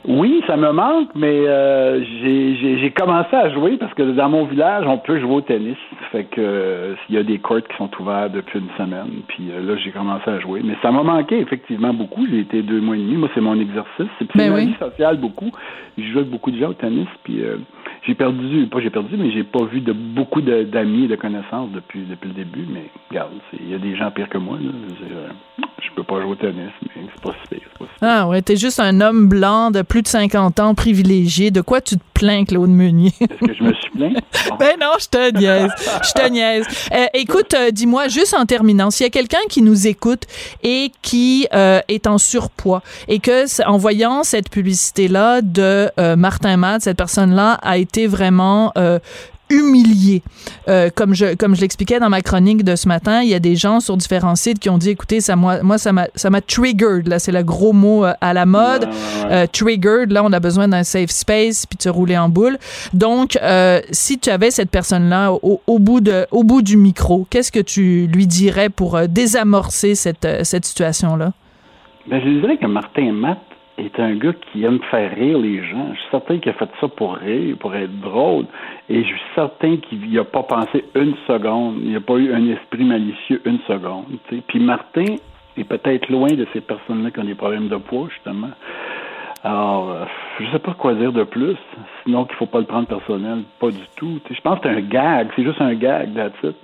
Oui, ça me manque, mais euh, j'ai- commencé à jouer parce que dans mon village, on peut jouer au tennis. Fait que euh, il y a des courts qui sont ouverts depuis une semaine. Puis euh, là, j'ai commencé à jouer. Mais ça m'a manqué effectivement beaucoup. J'ai été deux mois et demi. Moi, c'est mon exercice. C'est Ben ma oui. vie sociale beaucoup. Je joue avec beaucoup de gens au tennis. Puis euh, j'ai perdu, pas j'ai perdu, mais j'ai pas vu de beaucoup d'amis et de connaissances depuis depuis le début. Mais regarde, il y a des gens pires que moi. Là. Je, peux pas jouer au tennis, mais c'est pas si pire. pas si pire. Ah ouais, t'es juste un homme blanc de plus de 50 ans, privilégié. De quoi tu te plains, Claude Meunier? Est-ce que je me suis plaint? Ben non, je te niaise. Je te niaise. Euh, écoute, euh, dis-moi, juste en terminant, s'il y a quelqu'un qui nous écoute et qui euh, est en surpoids et que, en voyant cette publicité-là de Martin Matt, cette personne-là a été vraiment humilié. Euh, comme je comme je l'expliquais dans ma chronique de ce matin, il y a des gens sur différents sites qui ont dit écoutez ça moi moi ça m'a ça m'a triggered là, c'est le gros mot euh, à la mode. Euh, triggered là, on a besoin d'un safe space puis de se rouler en boule. Donc euh, si tu avais cette personne là au, au bout de au bout du micro, qu'est-ce que tu lui dirais pour euh, désamorcer cette cette situation là Ben, je dirais que Martin Matt est un gars qui aime faire rire les gens. Je suis certain qu'il a fait ça pour rire, pour être drôle. Et je suis certain qu'il n'a pas pensé une seconde. Il n'a pas eu un esprit malicieux une seconde. Puis Martin est peut-être loin de ces personnes-là qui ont des problèmes de poids, justement. Alors, euh, je sais pas quoi dire de plus. Sinon qu'il faut pas le prendre personnel. Pas du tout. Je pense que c'est un gag. C'est juste un gag, that's it.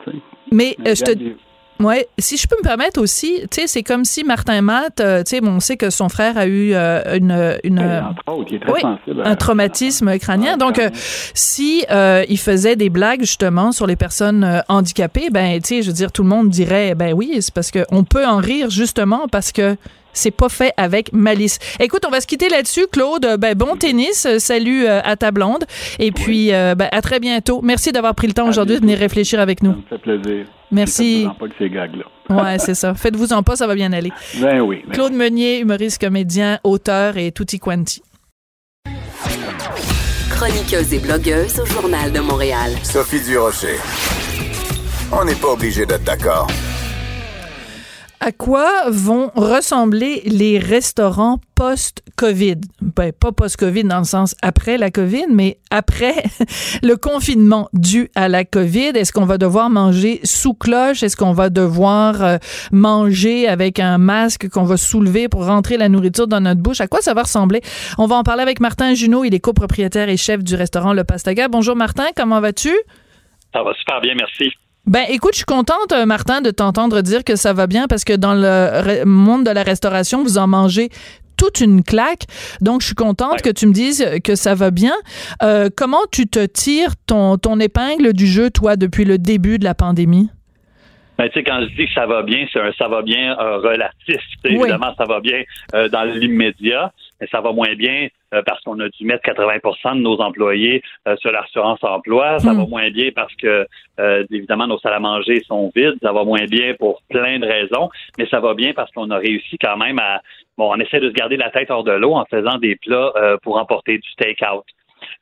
Mais euh, je te des- Ouais, si je peux me permettre aussi, tu sais, c'est comme si Martin Matt, euh, tu sais, bon, on sait que son frère a eu euh, une, une Ouais, entre autres, il est très oui, sensible à- un traumatisme crânien. Donc, euh, si euh, il faisait des blagues justement sur les personnes euh, handicapées, ben, tu sais, je veux dire, tout le monde dirait, ben oui, c'est parce que on peut en rire justement parce que c'est pas fait avec malice. Écoute, on va se quitter là-dessus, Claude. Ben, bon tennis. Euh, Salut euh, à ta blonde. Et puis, euh, ben, à très bientôt. Merci d'avoir pris le temps aujourd'hui de venir réfléchir avec nous. Ça me fait plaisir. Merci. Faites-vous-en pas de ces gags-là. Ouais, c'est ça. Faites-vous en pas, ça va bien aller. Ben oui. ben Claude Meunier, humoriste, comédien, auteur et tutti quanti. Chroniqueuse et blogueuse au Journal de Montréal. Sophie Durocher. On n'est pas obligé d'être d'accord. À quoi vont ressembler les restaurants post-COVID? Ben, pas post-COVID dans le sens après la COVID, mais après le confinement dû à la COVID. Est-ce qu'on va devoir manger sous cloche? Est-ce qu'on va devoir euh, manger avec un masque qu'on va soulever pour rentrer la nourriture dans notre bouche? À quoi ça va ressembler? On va en parler avec Martin Junot. Il est copropriétaire et chef du restaurant Le Pastaga. Bonjour Martin, comment vas-tu? Ça va super bien, merci. Ben, écoute, je suis contente, euh, Martin, de t'entendre dire que ça va bien parce que dans le monde de la restauration, vous en mangez toute une claque. Donc, je suis contente que tu me dises que ça va bien. Euh, comment tu te tires ton, ton épingle du jeu, toi, depuis le début de la pandémie? Ben, tu sais, quand je dis que ça va bien, c'est un ça va bien euh, relatif. Oui. Évidemment, ça va bien euh, dans l'immédiat, mais ça va moins bien euh, parce qu'on a dû mettre 80% de nos employés euh, sur l'assurance emploi. Ça Hmm. va moins bien parce que, euh, évidemment, nos salles à manger sont vides. Ça va moins bien pour plein de raisons, mais ça va bien parce qu'on a réussi quand même à... Bon, on essaie de se garder la tête hors de l'eau en faisant des plats euh, pour emporter du take-out.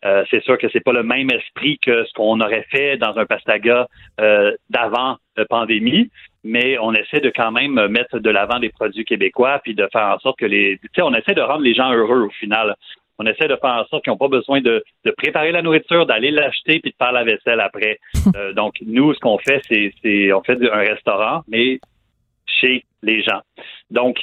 Euh, c'est sûr que c'est pas le même esprit que ce qu'on aurait fait dans un pastaga euh, d'avant la pandémie, mais on essaie de quand même mettre de l'avant des produits québécois puis de faire en sorte que les, tu sais, on essaie de rendre les gens heureux au final. On essaie de faire en sorte qu'ils n'ont pas besoin de, de préparer la nourriture, d'aller l'acheter puis de faire la vaisselle après. Euh, donc nous, ce qu'on fait, c'est, on fait un restaurant, mais chez les gens. Donc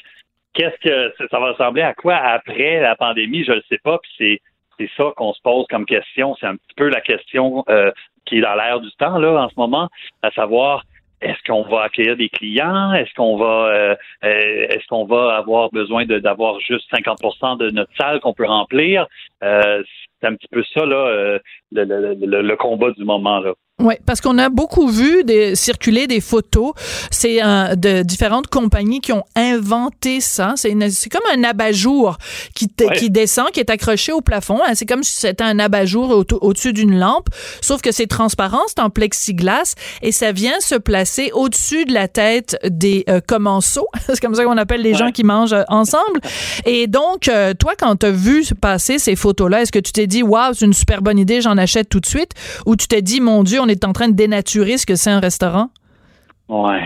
qu'est-ce que ça- ça va ressembler à quoi après la pandémie? Je ne sais pas. Puis c'est c'est ça qu'on se pose comme question. C'est un petit peu la question euh, qui est dans l'air du temps là en ce moment, à savoir est-ce qu'on va accueillir des clients? Est-ce qu'on va euh, euh, est-ce qu'on va avoir besoin d'avoir juste 50% de notre salle qu'on peut remplir? Euh, c'est un petit peu ça là, le, le, le, le combat du moment là. Oui, parce qu'on a beaucoup vu des, circuler des photos. C'est de différentes compagnies qui ont inventé ça. C'est comme un abat-jour qui, qui descend, qui est accroché au plafond. Hein. C'est comme si c'était un abat-jour au-dessus d'une lampe, sauf que c'est transparent, c'est en plexiglas et ça vient se placer au-dessus de la tête des euh, commensaux. c'est comme ça qu'on appelle les gens qui mangent euh, ensemble. Et donc, euh, toi, quand tu as vu passer ces photos-là, est-ce que tu t'es dit, waouh, c'est une super bonne idée, j'en achète tout de suite, ou tu t'es dit, mon Dieu, on est en train de dénaturer ce que c'est un restaurant? Oui.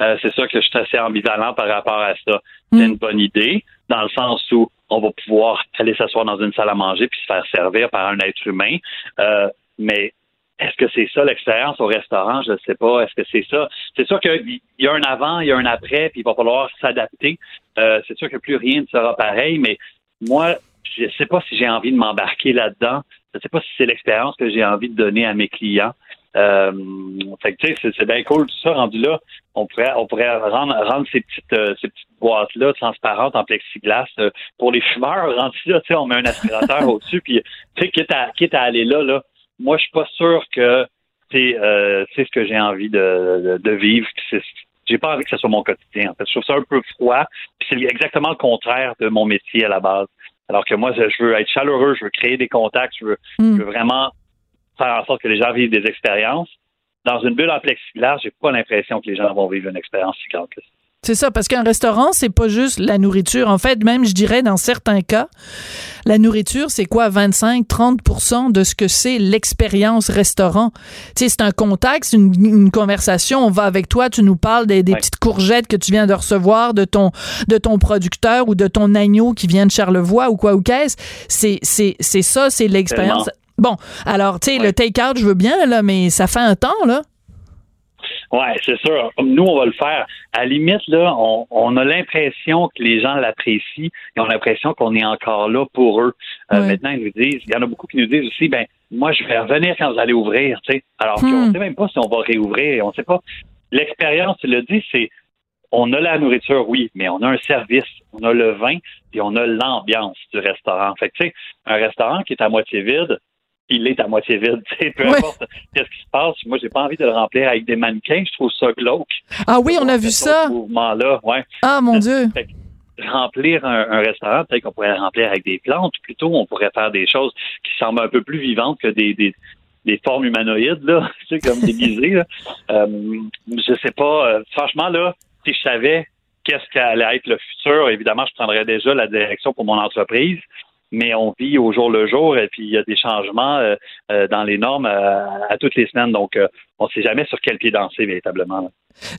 Euh, c'est sûr que je suis assez ambivalent par rapport à ça. C'est une bonne idée, dans le sens où on va pouvoir aller s'asseoir dans une salle à manger puis se faire servir par un être humain. Euh, mais est-ce que c'est ça l'expérience au restaurant? Je ne sais pas. Est-ce que c'est ça? C'est sûr qu'il y a un avant, il y a un après, puis il va falloir s'adapter. Euh, c'est sûr que plus rien ne sera pareil, mais moi, je ne sais pas si j'ai envie de m'embarquer là-dedans. Je ne sais pas si c'est l'expérience que j'ai envie de donner à mes clients. Euh, fait que tu sais, c'est bien cool tout ça rendu là. On pourrait, on pourrait rendre, rendre ces petites, euh, ces petites boîtes là transparentes en plexiglas euh, pour les fumeurs. Rendu là, tu sais, on met un aspirateur au-dessus, puis tu sais, quitte à, quitte à aller là, là. Moi, je suis pas sûr que c'est ce que j'ai envie de, de, de vivre. J'ai pas envie que ce soit mon quotidien. En fait, je trouve ça un peu froid. Puis c'est exactement le contraire de mon métier à la base. Alors que moi, je veux être chaleureux, je veux créer des contacts, je veux, je veux vraiment faire en sorte que les gens vivent des expériences. Dans une bulle en plexiglas, j'ai pas l'impression que les gens vont vivre une expérience si grande que ça. C'est ça, parce qu'un restaurant, c'est pas juste la nourriture. En fait, même, je dirais, dans certains cas, la nourriture, c'est quoi, 25-30% de ce que c'est l'expérience restaurant? Tu sais, c'est un contact, c'est une, une conversation. On va avec toi, tu nous parles des, des petites courgettes que tu viens de recevoir de ton, de ton producteur ou de ton agneau qui vient de Charlevoix ou quoi ou qu'est-ce. C'est, c'est, c'est ça, c'est l'expérience. Bon, alors, tu sais, le take-out, je veux bien, là, mais ça fait un temps, là. Ouais, c'est sûr. Nous, on va le faire. À la limite, là, on, on a l'impression que les gens l'apprécient. Ils ont l'impression qu'on est encore là pour eux. Euh, Maintenant, ils nous disent, il y en a beaucoup qui nous disent aussi, ben, moi, je vais revenir quand vous allez ouvrir, tu sais. Alors qu'on Hmm. sait même pas si on va réouvrir. On sait pas. L'expérience, tu le dis, c'est, on a la nourriture, oui, mais on a un service, on a le vin, et on a l'ambiance du restaurant. Fait que, tu sais, un restaurant qui est à moitié vide, il est à moitié vide. Peu importe qu'est-ce qui se passe, moi, j'ai pas envie de le remplir avec des mannequins. Je trouve ça glauque. Ah oui, on a vu ça. Ce mouvement-là, ouais. Ah, mon Dieu. Fait que remplir un, un restaurant, peut-être qu'on pourrait le remplir avec des plantes. Plutôt, on pourrait faire des choses qui semblent un peu plus vivantes que des, des, des formes humanoïdes, là, tu sais, comme déguisées. là. Euh, je sais pas. euh, franchement, là, si je savais qu'est-ce qu'allait être le futur, évidemment, je prendrais déjà la direction pour mon entreprise. Mais on vit au jour le jour et puis il y a des changements euh, euh, dans les normes euh, à toutes les semaines. Donc, on ne sait jamais sur quel pied danser véritablement. là.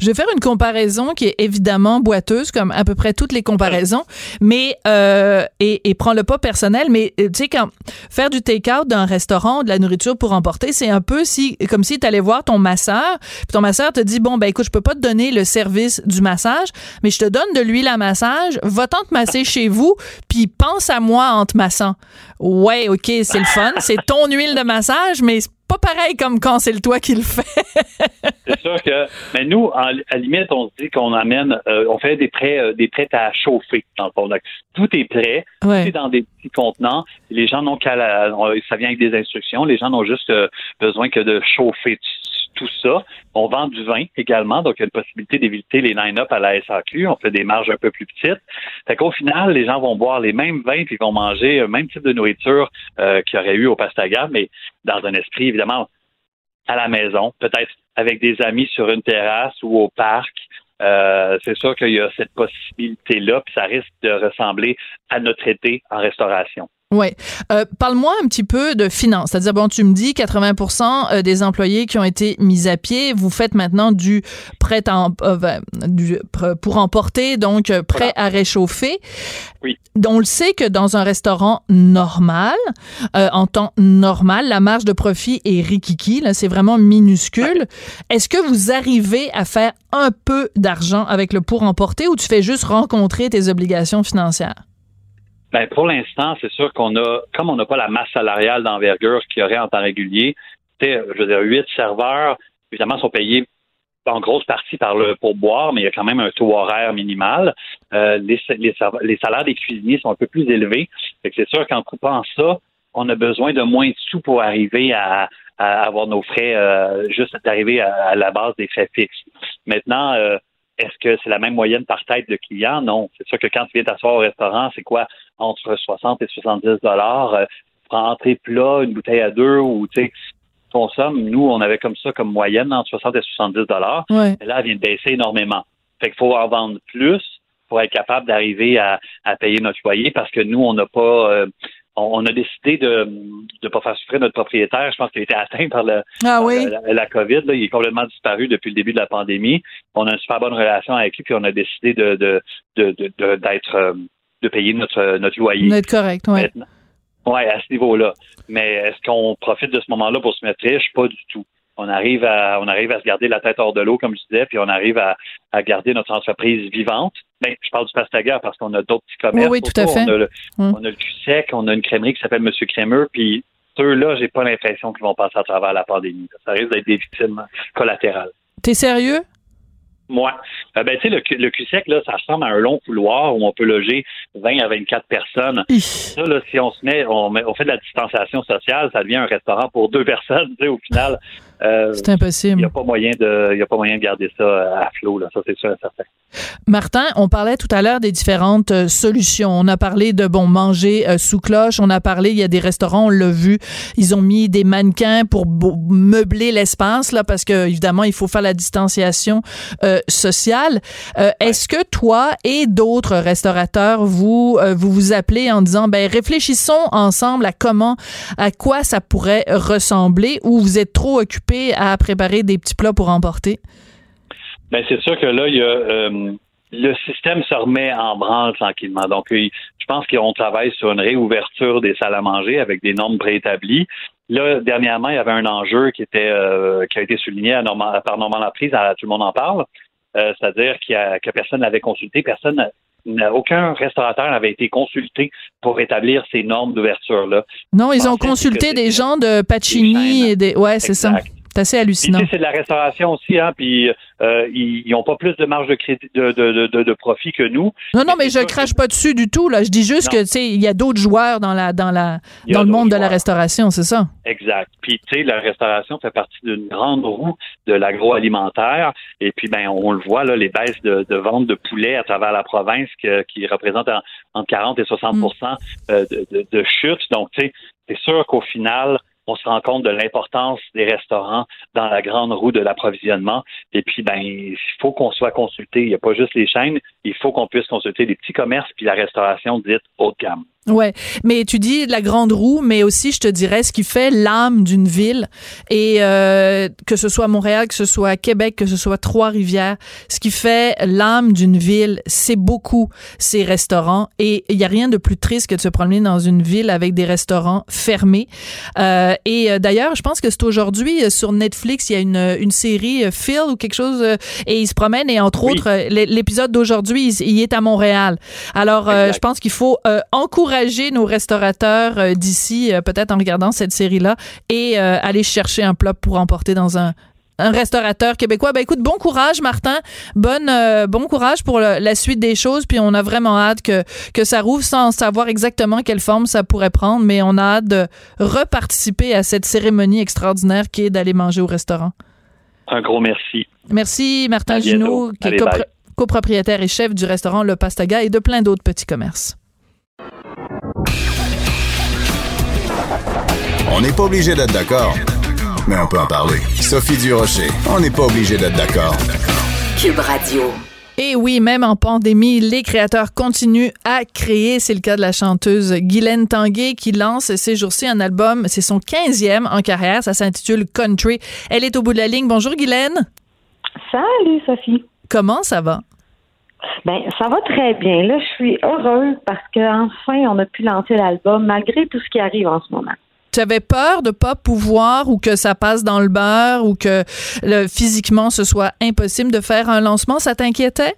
Je vais faire une comparaison qui est évidemment boiteuse, comme à peu près toutes les comparaisons, mais euh, et, et prends-le pas personnel, mais euh, tu sais quand faire du take-out d'un restaurant, de la nourriture pour emporter, c'est un peu si comme si tu allais voir ton masseur, puis ton masseur te dit bon ben écoute, je peux pas te donner le service du massage, mais je te donne de l'huile à massage, va-t'en te masser chez vous, puis pense à moi en te massant. Ouais, OK, c'est le fun, c'est ton huile de massage, mais pas pareil comme quand c'est le toi qui le fait. C'est sûr que, mais nous, en- à la limite, on se dit qu'on amène, euh, on fait des prêts, euh, des prêts à chauffer dans le fond. Donc, tout est prêt, Ouais. tout est dans des petits contenants. Les gens n'ont qu'à, ça vient avec des instructions. Les gens n'ont juste euh, besoin que de chauffer t- tout ça. On vend du vin également, donc il y a une possibilité d'éviter les line-up à la SAQ. On fait des marges un peu plus petites. Fait qu'au final, les gens vont boire les mêmes vins puis vont manger le même type de nourriture euh, qu'il y aurait eu au Pastaga, mais dans un esprit évidemment à la maison, peut-être avec des amis sur une terrasse ou au parc. Euh, c'est sûr qu'il y a cette possibilité-là, puis ça risque de ressembler à notre été en restauration. Ouais. Euh, Parle-moi un petit peu de finances. C'est-à-dire, bon, tu me dis 80% euh, des employés qui ont été mis à pied. Vous faites maintenant du prêt à, euh, ben, du, pour emporter, donc euh, prêt à réchauffer. Oui. On le sait que dans un restaurant normal, euh, en temps normal, la marge de profit est rikiki. Là, c'est vraiment minuscule. Est-ce que vous arrivez à faire un peu d'argent avec le pour emporter ou tu fais juste rencontrer tes obligations financières? Ben, pour l'instant, c'est sûr qu'on a, comme on n'a pas la masse salariale d'envergure qu'il y aurait en temps régulier, je veux dire, huit serveurs, évidemment, sont payés en grosse partie par le pourboire, mais il y a quand même un taux horaire minimal. Euh, les, salaires des cuisiniers sont un peu plus élevés. c'est sûr qu'en coupant ça, on a besoin de moins de sous pour arriver à, avoir nos frais, euh, juste d'arriver à, la base des frais fixes. Maintenant, euh, est-ce que c'est la même moyenne par tête de client? Non. C'est sûr que quand tu viens t'asseoir au restaurant, c'est quoi? Entre 60 et 70 dollars. Euh, tu prends entrée plat, une bouteille à deux ou, tu sais, consomme. Nous, on avait comme ça comme moyenne entre 60 et 70 dollars. Là, elle vient de baisser énormément. Fait qu'il faut en vendre plus pour être capable d'arriver à, payer notre loyer parce que nous, on n'a pas, euh, on, a décidé de ne pas faire souffrir notre propriétaire. Je pense qu'il a été atteint par, le, ah la, COVID. Là. Il est complètement disparu depuis le début de la pandémie. On a une super bonne relation avec lui, puis on a décidé de, de, de, d'être euh, de payer notre, notre loyer. D'être correct, oui. Oui, à ce niveau-là. Mais est-ce qu'on profite de ce moment-là pour se mettre riche? Pas du tout. On arrive à on arrive à se garder la tête hors de l'eau, comme je disais, puis on arrive à, à garder notre entreprise vivante. Mais ben, je parle du Pastaga parce qu'on a d'autres petits commerces. Oui, tout à fait. On a, le, on a le cul-sec, on a une crèmerie qui s'appelle Monsieur Crémeux, puis ceux-là, j'ai pas l'impression qu'ils vont passer à travers la pandémie. Ça risque d'être des victimes collatérales. T'es sérieux? Moi. Euh, ben, tu sais, le, le cul-sec, là, ça ressemble à un long couloir où on peut loger 20 à 24 personnes. Ça, là, si on se met on, met, on fait de la distanciation sociale, ça devient un restaurant pour deux personnes, tu sais, au final. Euh, c'est impossible. Il n'y a pas moyen de, il a pas moyen de garder ça à flot, là. Ça, c'est sûr et certain. Martin, on parlait tout à l'heure des différentes euh, solutions. On a parlé de bon manger euh, sous cloche. On a parlé, il y a des restaurants, on l'a vu, ils ont mis des mannequins pour meubler l'espace là, parce que évidemment il faut faire la distanciation euh, sociale. Est-ce que toi et d'autres restaurateurs vous vous vous appelez en disant ben réfléchissons ensemble à comment, à quoi ça pourrait ressembler, ou vous êtes trop occupés à préparer des petits plats pour emporter? Ben c'est sûr que là, il y a euh, le système se remet en branle tranquillement. Donc, je pense qu'on travaille sur une réouverture des salles à manger avec des normes préétablies. Là, dernièrement, il y avait un enjeu qui était euh, qui a été souligné à par Normand Laprise, tout le monde en parle, euh, c'est-à-dire a, que personne n'avait consulté, personne aucun restaurateur n'avait été consulté pour établir ces normes d'ouverture là. Non, ils ont consulté des gens de Pacini et des ouais, c'est ça. C'est assez hallucinant. C'est de la restauration aussi, hein, puis euh, ils n'ont pas plus de marge de crédit de, de, de, de profit que nous. Non, non, mais je crache pas dessus du tout. Là, je dis juste que tu sais, il y a d'autres joueurs dans la dans la dans le monde de la restauration, c'est ça? Exact. Puis tu sais, la restauration fait partie d'une grande roue de l'agroalimentaire. Et puis ben, on le voit là, les baisses de, de vente de poulet à travers la province qui représentent entre 40 et 60 mm. euh, de, de chute. Donc tu sais, c'est sûr qu'au final on se rend compte de l'importance des restaurants dans la grande roue de l'approvisionnement. Et puis, ben, il faut qu'on soit consulté. Il n'y a pas juste les chaînes, il faut qu'on puisse consulter les petits commerces puis la restauration dite haut de gamme. Ouais, mais tu dis la grande roue, mais aussi je te dirais ce qui fait l'âme d'une ville. Et euh, que ce soit Montréal, que ce soit Québec, que ce soit Trois-Rivières, ce qui fait l'âme d'une ville, c'est beaucoup ces restaurants. Et il y a rien de plus triste que de se promener dans une ville avec des restaurants fermés. Euh, et euh, d'ailleurs, je pense que c'est aujourd'hui euh, sur Netflix, il y a une, une série euh, Phil ou quelque chose et il se promène et entre autres l'épisode d'aujourd'hui, il, est à Montréal. Alors je pense qu'il faut encourager nos restaurateurs euh, d'ici, euh, peut-être en regardant cette série-là, et euh, aller chercher un plat pour emporter dans un, restaurateur québécois. Ben écoute, bon courage, Martin. Bonne, bon courage pour la suite des choses. Puis on a vraiment hâte que, que ça rouvre sans savoir exactement quelle forme ça pourrait prendre, mais on a hâte de reparticiper à cette cérémonie extraordinaire qui est d'aller manger au restaurant. Un gros merci. Merci, Martin Junot, qui est copropriétaire et chef du restaurant Le Pastaga et de plein d'autres petits commerces. On n'est pas obligé d'être d'accord, mais on peut en parler. Sophie Durocher, on n'est pas obligé d'être d'accord. Cube Radio. Et oui, même en pandémie, les créateurs continuent à créer. C'est le cas de la chanteuse Guylaine Tanguay qui lance ces jours-ci un album. C'est son 15e en carrière. Ça s'intitule Country. Elle est au bout de la ligne. Bonjour Guylaine. Salut Sophie. Comment ça va? Ben, ça va très bien. Là, je suis heureuse parce qu'enfin, on a pu lancer l'album malgré tout ce qui arrive en ce moment. Tu avais peur de pas pouvoir ou que ça passe dans le beurre ou que physiquement ce soit impossible de faire un lancement, ça t'inquiétait?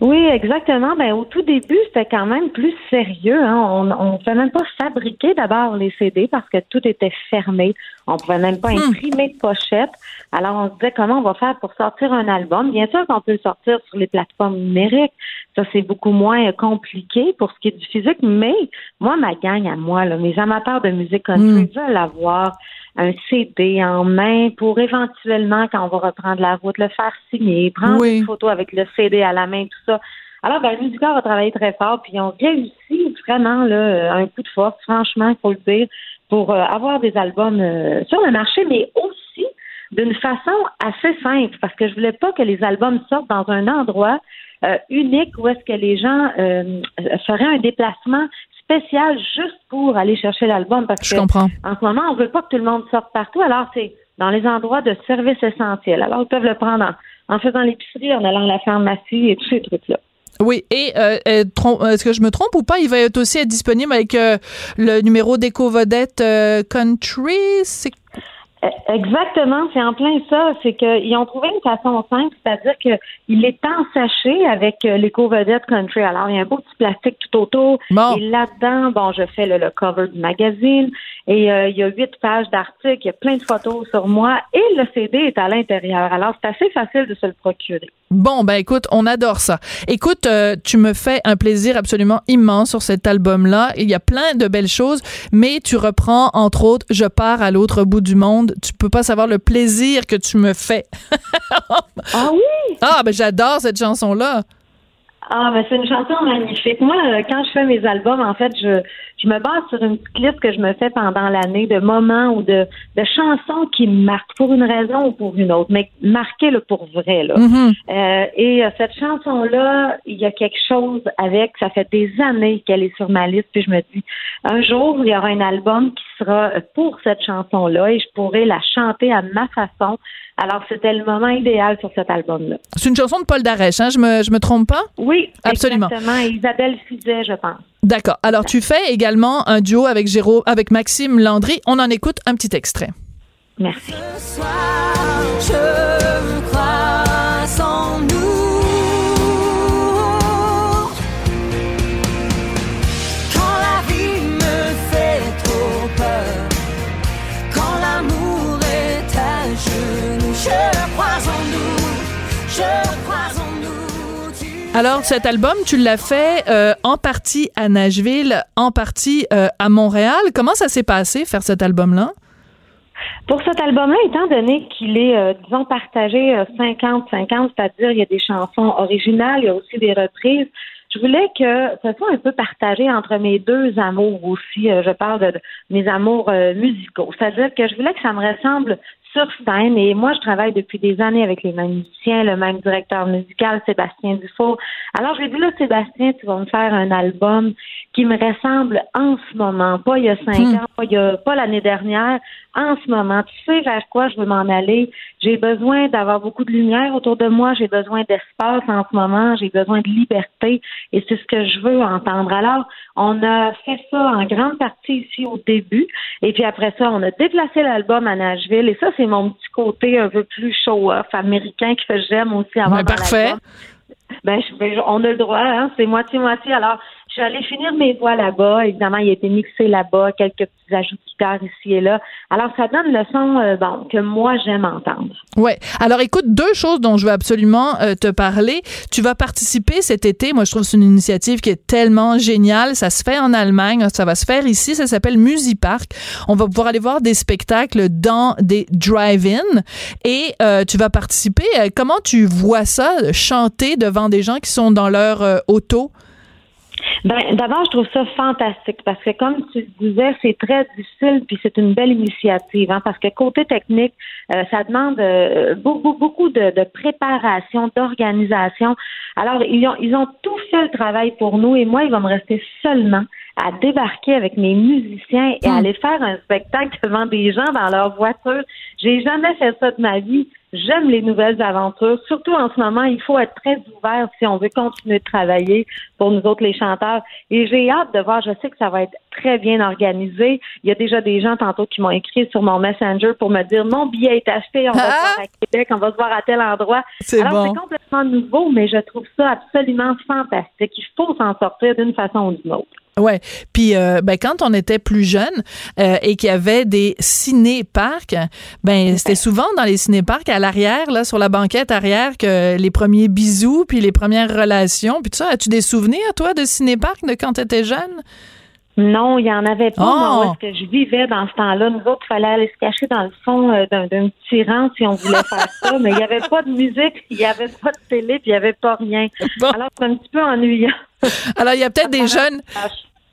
Oui, exactement. Ben, au tout début, c'était quand même plus sérieux. Hein. On ne pouvait même pas fabriquer d'abord les CD parce que tout était fermé. On pouvait même pas imprimer de pochette. Alors, on se disait comment on va faire pour sortir un album? Bien sûr qu'on peut le sortir sur les plateformes numériques. Ça, c'est beaucoup moins compliqué pour ce qui est du physique. Mais moi, ma gang à moi, là, mes amateurs de musique country veulent avoir un CD en main pour éventuellement, quand on va reprendre la route, le faire signer, prendre une photo avec le CD à la main, tout ça. Alors, ben, Musica va travailler très fort, puis ils ont réussi vraiment là, un coup de force, franchement, il faut le dire, pour euh, avoir des albums euh, sur le marché, mais aussi d'une façon assez simple, parce que je voulais pas que les albums sortent dans un endroit euh, unique où est-ce que les gens feraient un déplacement spécial juste pour aller chercher l'album parce Je que comprends. en ce moment, on veut pas que tout le monde sorte partout. Alors, c'est dans les endroits de services essentiels. Alors, ils peuvent le prendre en, en faisant l'épicerie, en allant à la pharmacie et tous ces trucs-là. Oui, et euh, euh, trom- est-ce que je me trompe ou pas? Il va être aussi être disponible avec euh, le numéro d'éco-vedette euh, Country. C'est Euh, Exactement, c'est en plein ça. C'est qu'ils ont trouvé une façon simple, c'est-à-dire qu'il est ensaché avec euh, l'éco-vedette country. Alors, il y a un beau petit plastique tout autour. Et là-dedans, bon, je fais le, le cover du magazine et euh, il y a huit pages d'articles, il y a plein de photos sur moi et le CD est à l'intérieur. Alors, c'est assez facile de se le procurer. Bon, ben écoute, on adore ça. Écoute, euh, tu me fais un plaisir absolument immense sur cet album-là. Il y a plein de belles choses, mais tu reprends, entre autres, Je pars à l'autre bout du monde. Tu peux pas savoir le plaisir que tu me fais. ah oui? Ah, ben j'adore cette chanson-là. Ah, ben c'est une chanson magnifique. Moi, euh, quand je fais mes albums, en fait, je, je me base sur une petite liste que je me fais pendant l'année de moments ou de, de chansons qui me marquent pour une raison ou pour une autre, mais marquées là, pour vrai. Là. Mhm. Euh, et euh, cette chanson-là, il y a quelque chose avec, ça fait des années qu'elle est sur ma liste, puis je me dis, un jour, il y aura un album qui sera pour cette chanson-là et je pourrai la chanter à ma façon. Alors, c'était le moment idéal sur cet album-là. C'est une chanson de Paul Darèche, hein? Je me, je me trompe pas? Oui, Absolument. exactement. Et Isabelle Fizet, je pense. D'accord. Alors, tu fais également un duo avec Géraud, avec Maxime Landry. On en écoute un petit extrait. Merci. Je Alors, cet album, tu l'as fait euh, en partie à Nashville, en partie euh, à Montréal. Comment ça s'est passé, faire cet album-là? Pour cet album-là, étant donné qu'il est, euh, disons, partagé euh, 50-50, c'est-à-dire il y a des chansons originales, il y a aussi des reprises, je voulais que ce soit un peu partagé entre mes deux amours aussi. Je parle de, mes amours musicaux. C'est-à-dire que je voulais que ça me ressemble sur scène. Et moi, je travaille depuis des années avec les mêmes musiciens, le même directeur musical, Sébastien Dufault. Alors, je lui ai dit, là, Sébastien, tu vas me faire un album qui me ressemble en ce moment, pas il y a cinq ans, pas, il y a- pas l'année dernière, en ce moment. Tu sais vers quoi je veux m'en aller. J'ai besoin d'avoir beaucoup de lumière autour de moi. J'ai besoin d'espace en ce moment. J'ai besoin de liberté. Et c'est ce que je veux entendre. Alors, on a fait ça en grande partie ici au début. Et puis après ça, on a déplacé l'album à Nashville. Et ça, c'est mon petit côté un peu plus show-off américain que j'aime aussi avoir dans parfait. l'album. Ben, je- ben, on a le droit, hein, c'est moitié-moitié. Alors, je allée finir mes voix là-bas. Évidemment, il a été mixé là-bas, quelques petits ajouts de guitare ici et là. Alors, ça donne le son euh, bon, que moi, j'aime entendre. Ouais. Alors, écoute, deux choses dont je veux absolument euh, te parler. Tu vas participer cet été. Moi, je trouve que c'est une initiative qui est tellement géniale. Ça se fait en Allemagne. Ça va se faire ici. Ça s'appelle Musipark. On va pouvoir aller voir des spectacles dans des drive-in. Et euh, tu vas participer. Euh, Comment tu vois ça, chanter devant des gens qui sont dans leur auto? Ben, d'abord, je trouve ça fantastique parce que, comme tu le disais, c'est très difficile puis c'est une belle initiative, hein, parce que côté technique, euh, ça demande euh, beaucoup, beaucoup de, de préparation, d'organisation. Alors, ils ont, ils ont tout fait le travail pour nous et moi, il va me rester seulement à débarquer avec mes musiciens et aller faire un spectacle devant des gens dans leur voiture. J'ai jamais fait ça de ma vie. J'aime les nouvelles aventures. Surtout en ce moment, il faut être très ouvert si on veut continuer de travailler pour nous autres les chanteurs. Et j'ai hâte de voir. Je sais que ça va être très bien organisé. Il y a déjà des gens tantôt qui m'ont écrit sur mon Messenger pour me dire mon billet est acheté, on va se voir à Québec, on va se voir à tel endroit. C'est Alors bon. c'est complètement nouveau, mais je trouve ça absolument fantastique. Il faut s'en sortir d'une façon ou d'une autre. Ouais. Puis euh, ben quand on était plus jeune euh, et qu'il y avait des ciné-parcs, ben c'était souvent dans les ciné-parcs à l'arrière là sur la banquette arrière que les premiers bisous puis les premières relations puis tout ça. As-tu des souvenirs toi de ciné-parcs de quand tu étais jeune? Non, il n'y en avait pas. Oh! Moi, où est-ce que je vivais dans ce temps-là? Nous autres, il fallait aller se cacher dans le fond euh, d'un, d'un petit rang si on voulait faire ça. Mais il n'y avait pas de musique, il n'y avait pas de télé, puis il n'y avait pas rien. Alors, c'est un petit peu ennuyant. Alors il y a peut-être des jeunes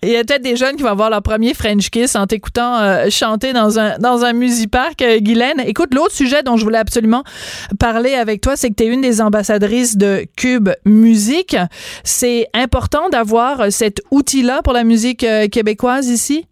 il y a peut-être des jeunes qui vont avoir leur premier French kiss en t'écoutant euh, chanter dans un dans un musipark, euh, Guylaine. Écoute, l'autre sujet dont je voulais absolument parler avec toi, c'est que tu es une des ambassadrices de Cube Musique. C'est important d'avoir euh, cet outil-là pour la musique euh, québécoise ici?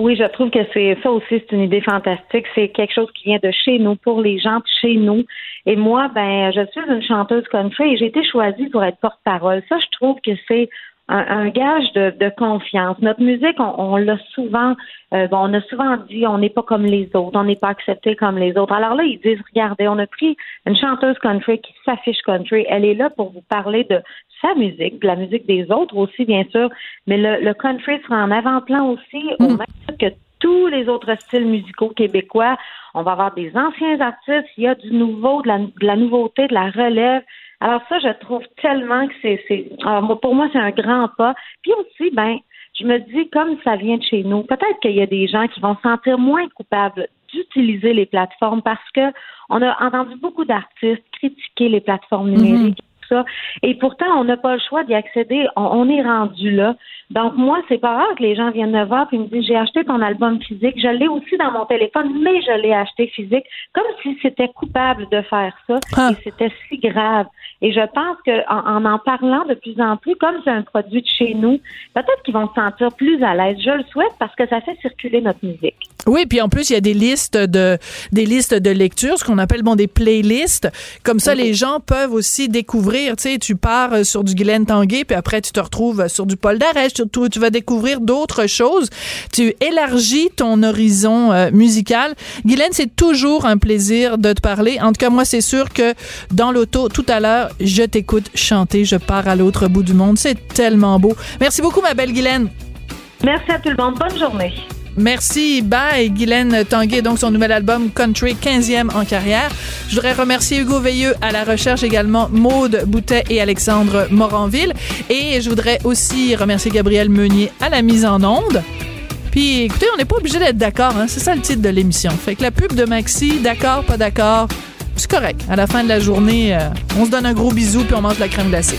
Oui, je trouve que c'est ça aussi, c'est une idée fantastique. C'est quelque chose qui vient de chez nous, pour les gens de chez nous. Et moi, ben, je suis une chanteuse country et j'ai été choisie pour être porte-parole. Ça, je trouve que c'est un, un gage de, de confiance. Notre musique, on, on l'a souvent, euh, bon, on a souvent dit, on n'est pas comme les autres, on n'est pas accepté comme les autres. Alors là, ils disent, regardez, on a pris une chanteuse country qui s'affiche country. Elle est là pour vous parler de sa musique, de la musique des autres aussi, bien sûr, mais le, le country sera en avant-plan aussi, au même titre que tous les autres styles musicaux québécois. On va avoir des anciens artistes, il y a du nouveau, de la, de la nouveauté, de la relève. Alors ça, je trouve tellement que c'est, c'est pour moi, c'est un grand pas. Puis aussi, ben, je me dis, comme ça vient de chez nous, peut-être qu'il y a des gens qui vont se sentir moins coupables d'utiliser les plateformes parce que on a entendu beaucoup d'artistes critiquer les plateformes numériques. et tout ça. Et pourtant, on n'a pas le choix d'y accéder. On, on est rendu là. Donc, moi, c'est pas rare que les gens viennent me voir et me disent, j'ai acheté ton album physique. Je l'ai aussi dans mon téléphone, mais je l'ai acheté physique. Comme si c'était coupable de faire ça. Et c'était si grave. Et je pense que en, en en parlant de plus en plus, comme c'est un produit de chez nous, peut-être qu'ils vont se sentir plus à l'aise. Je le souhaite parce que ça fait circuler notre musique. Oui, puis en plus il y a des listes de des listes de lecture, ce qu'on appelle bon des playlists. Comme ça, les gens peuvent aussi découvrir. Tu tu pars euh, sur du Guylaine Tanguay, puis après tu te retrouves sur du Paul Darèche. Surtout, tu vas découvrir d'autres choses. Tu élargis ton horizon euh, musical. Guylaine, c'est toujours un plaisir de te parler. En tout cas, moi, c'est sûr que dans l'auto tout à l'heure, je t'écoute chanter. Je pars à l'autre bout du monde. C'est tellement beau. Merci beaucoup, ma belle Guylaine. Merci à tout le monde. Bonne journée. Merci. Bye. Guylaine Tanguay, donc son nouvel album Country, 15e en carrière. Je voudrais remercier Hugo Veilleux à la recherche également, Maude Boutet et Alexandre Moranville. Et je voudrais aussi remercier Gabriel Meunier à la mise en onde. Puis écoutez, on n'est pas obligé d'être d'accord, hein? c'est ça le titre de l'émission. Fait que la pub de Maxi, d'accord, pas d'accord, c'est correct. À la fin de la journée, euh, on se donne un gros bisou puis on mange de la crème glacée.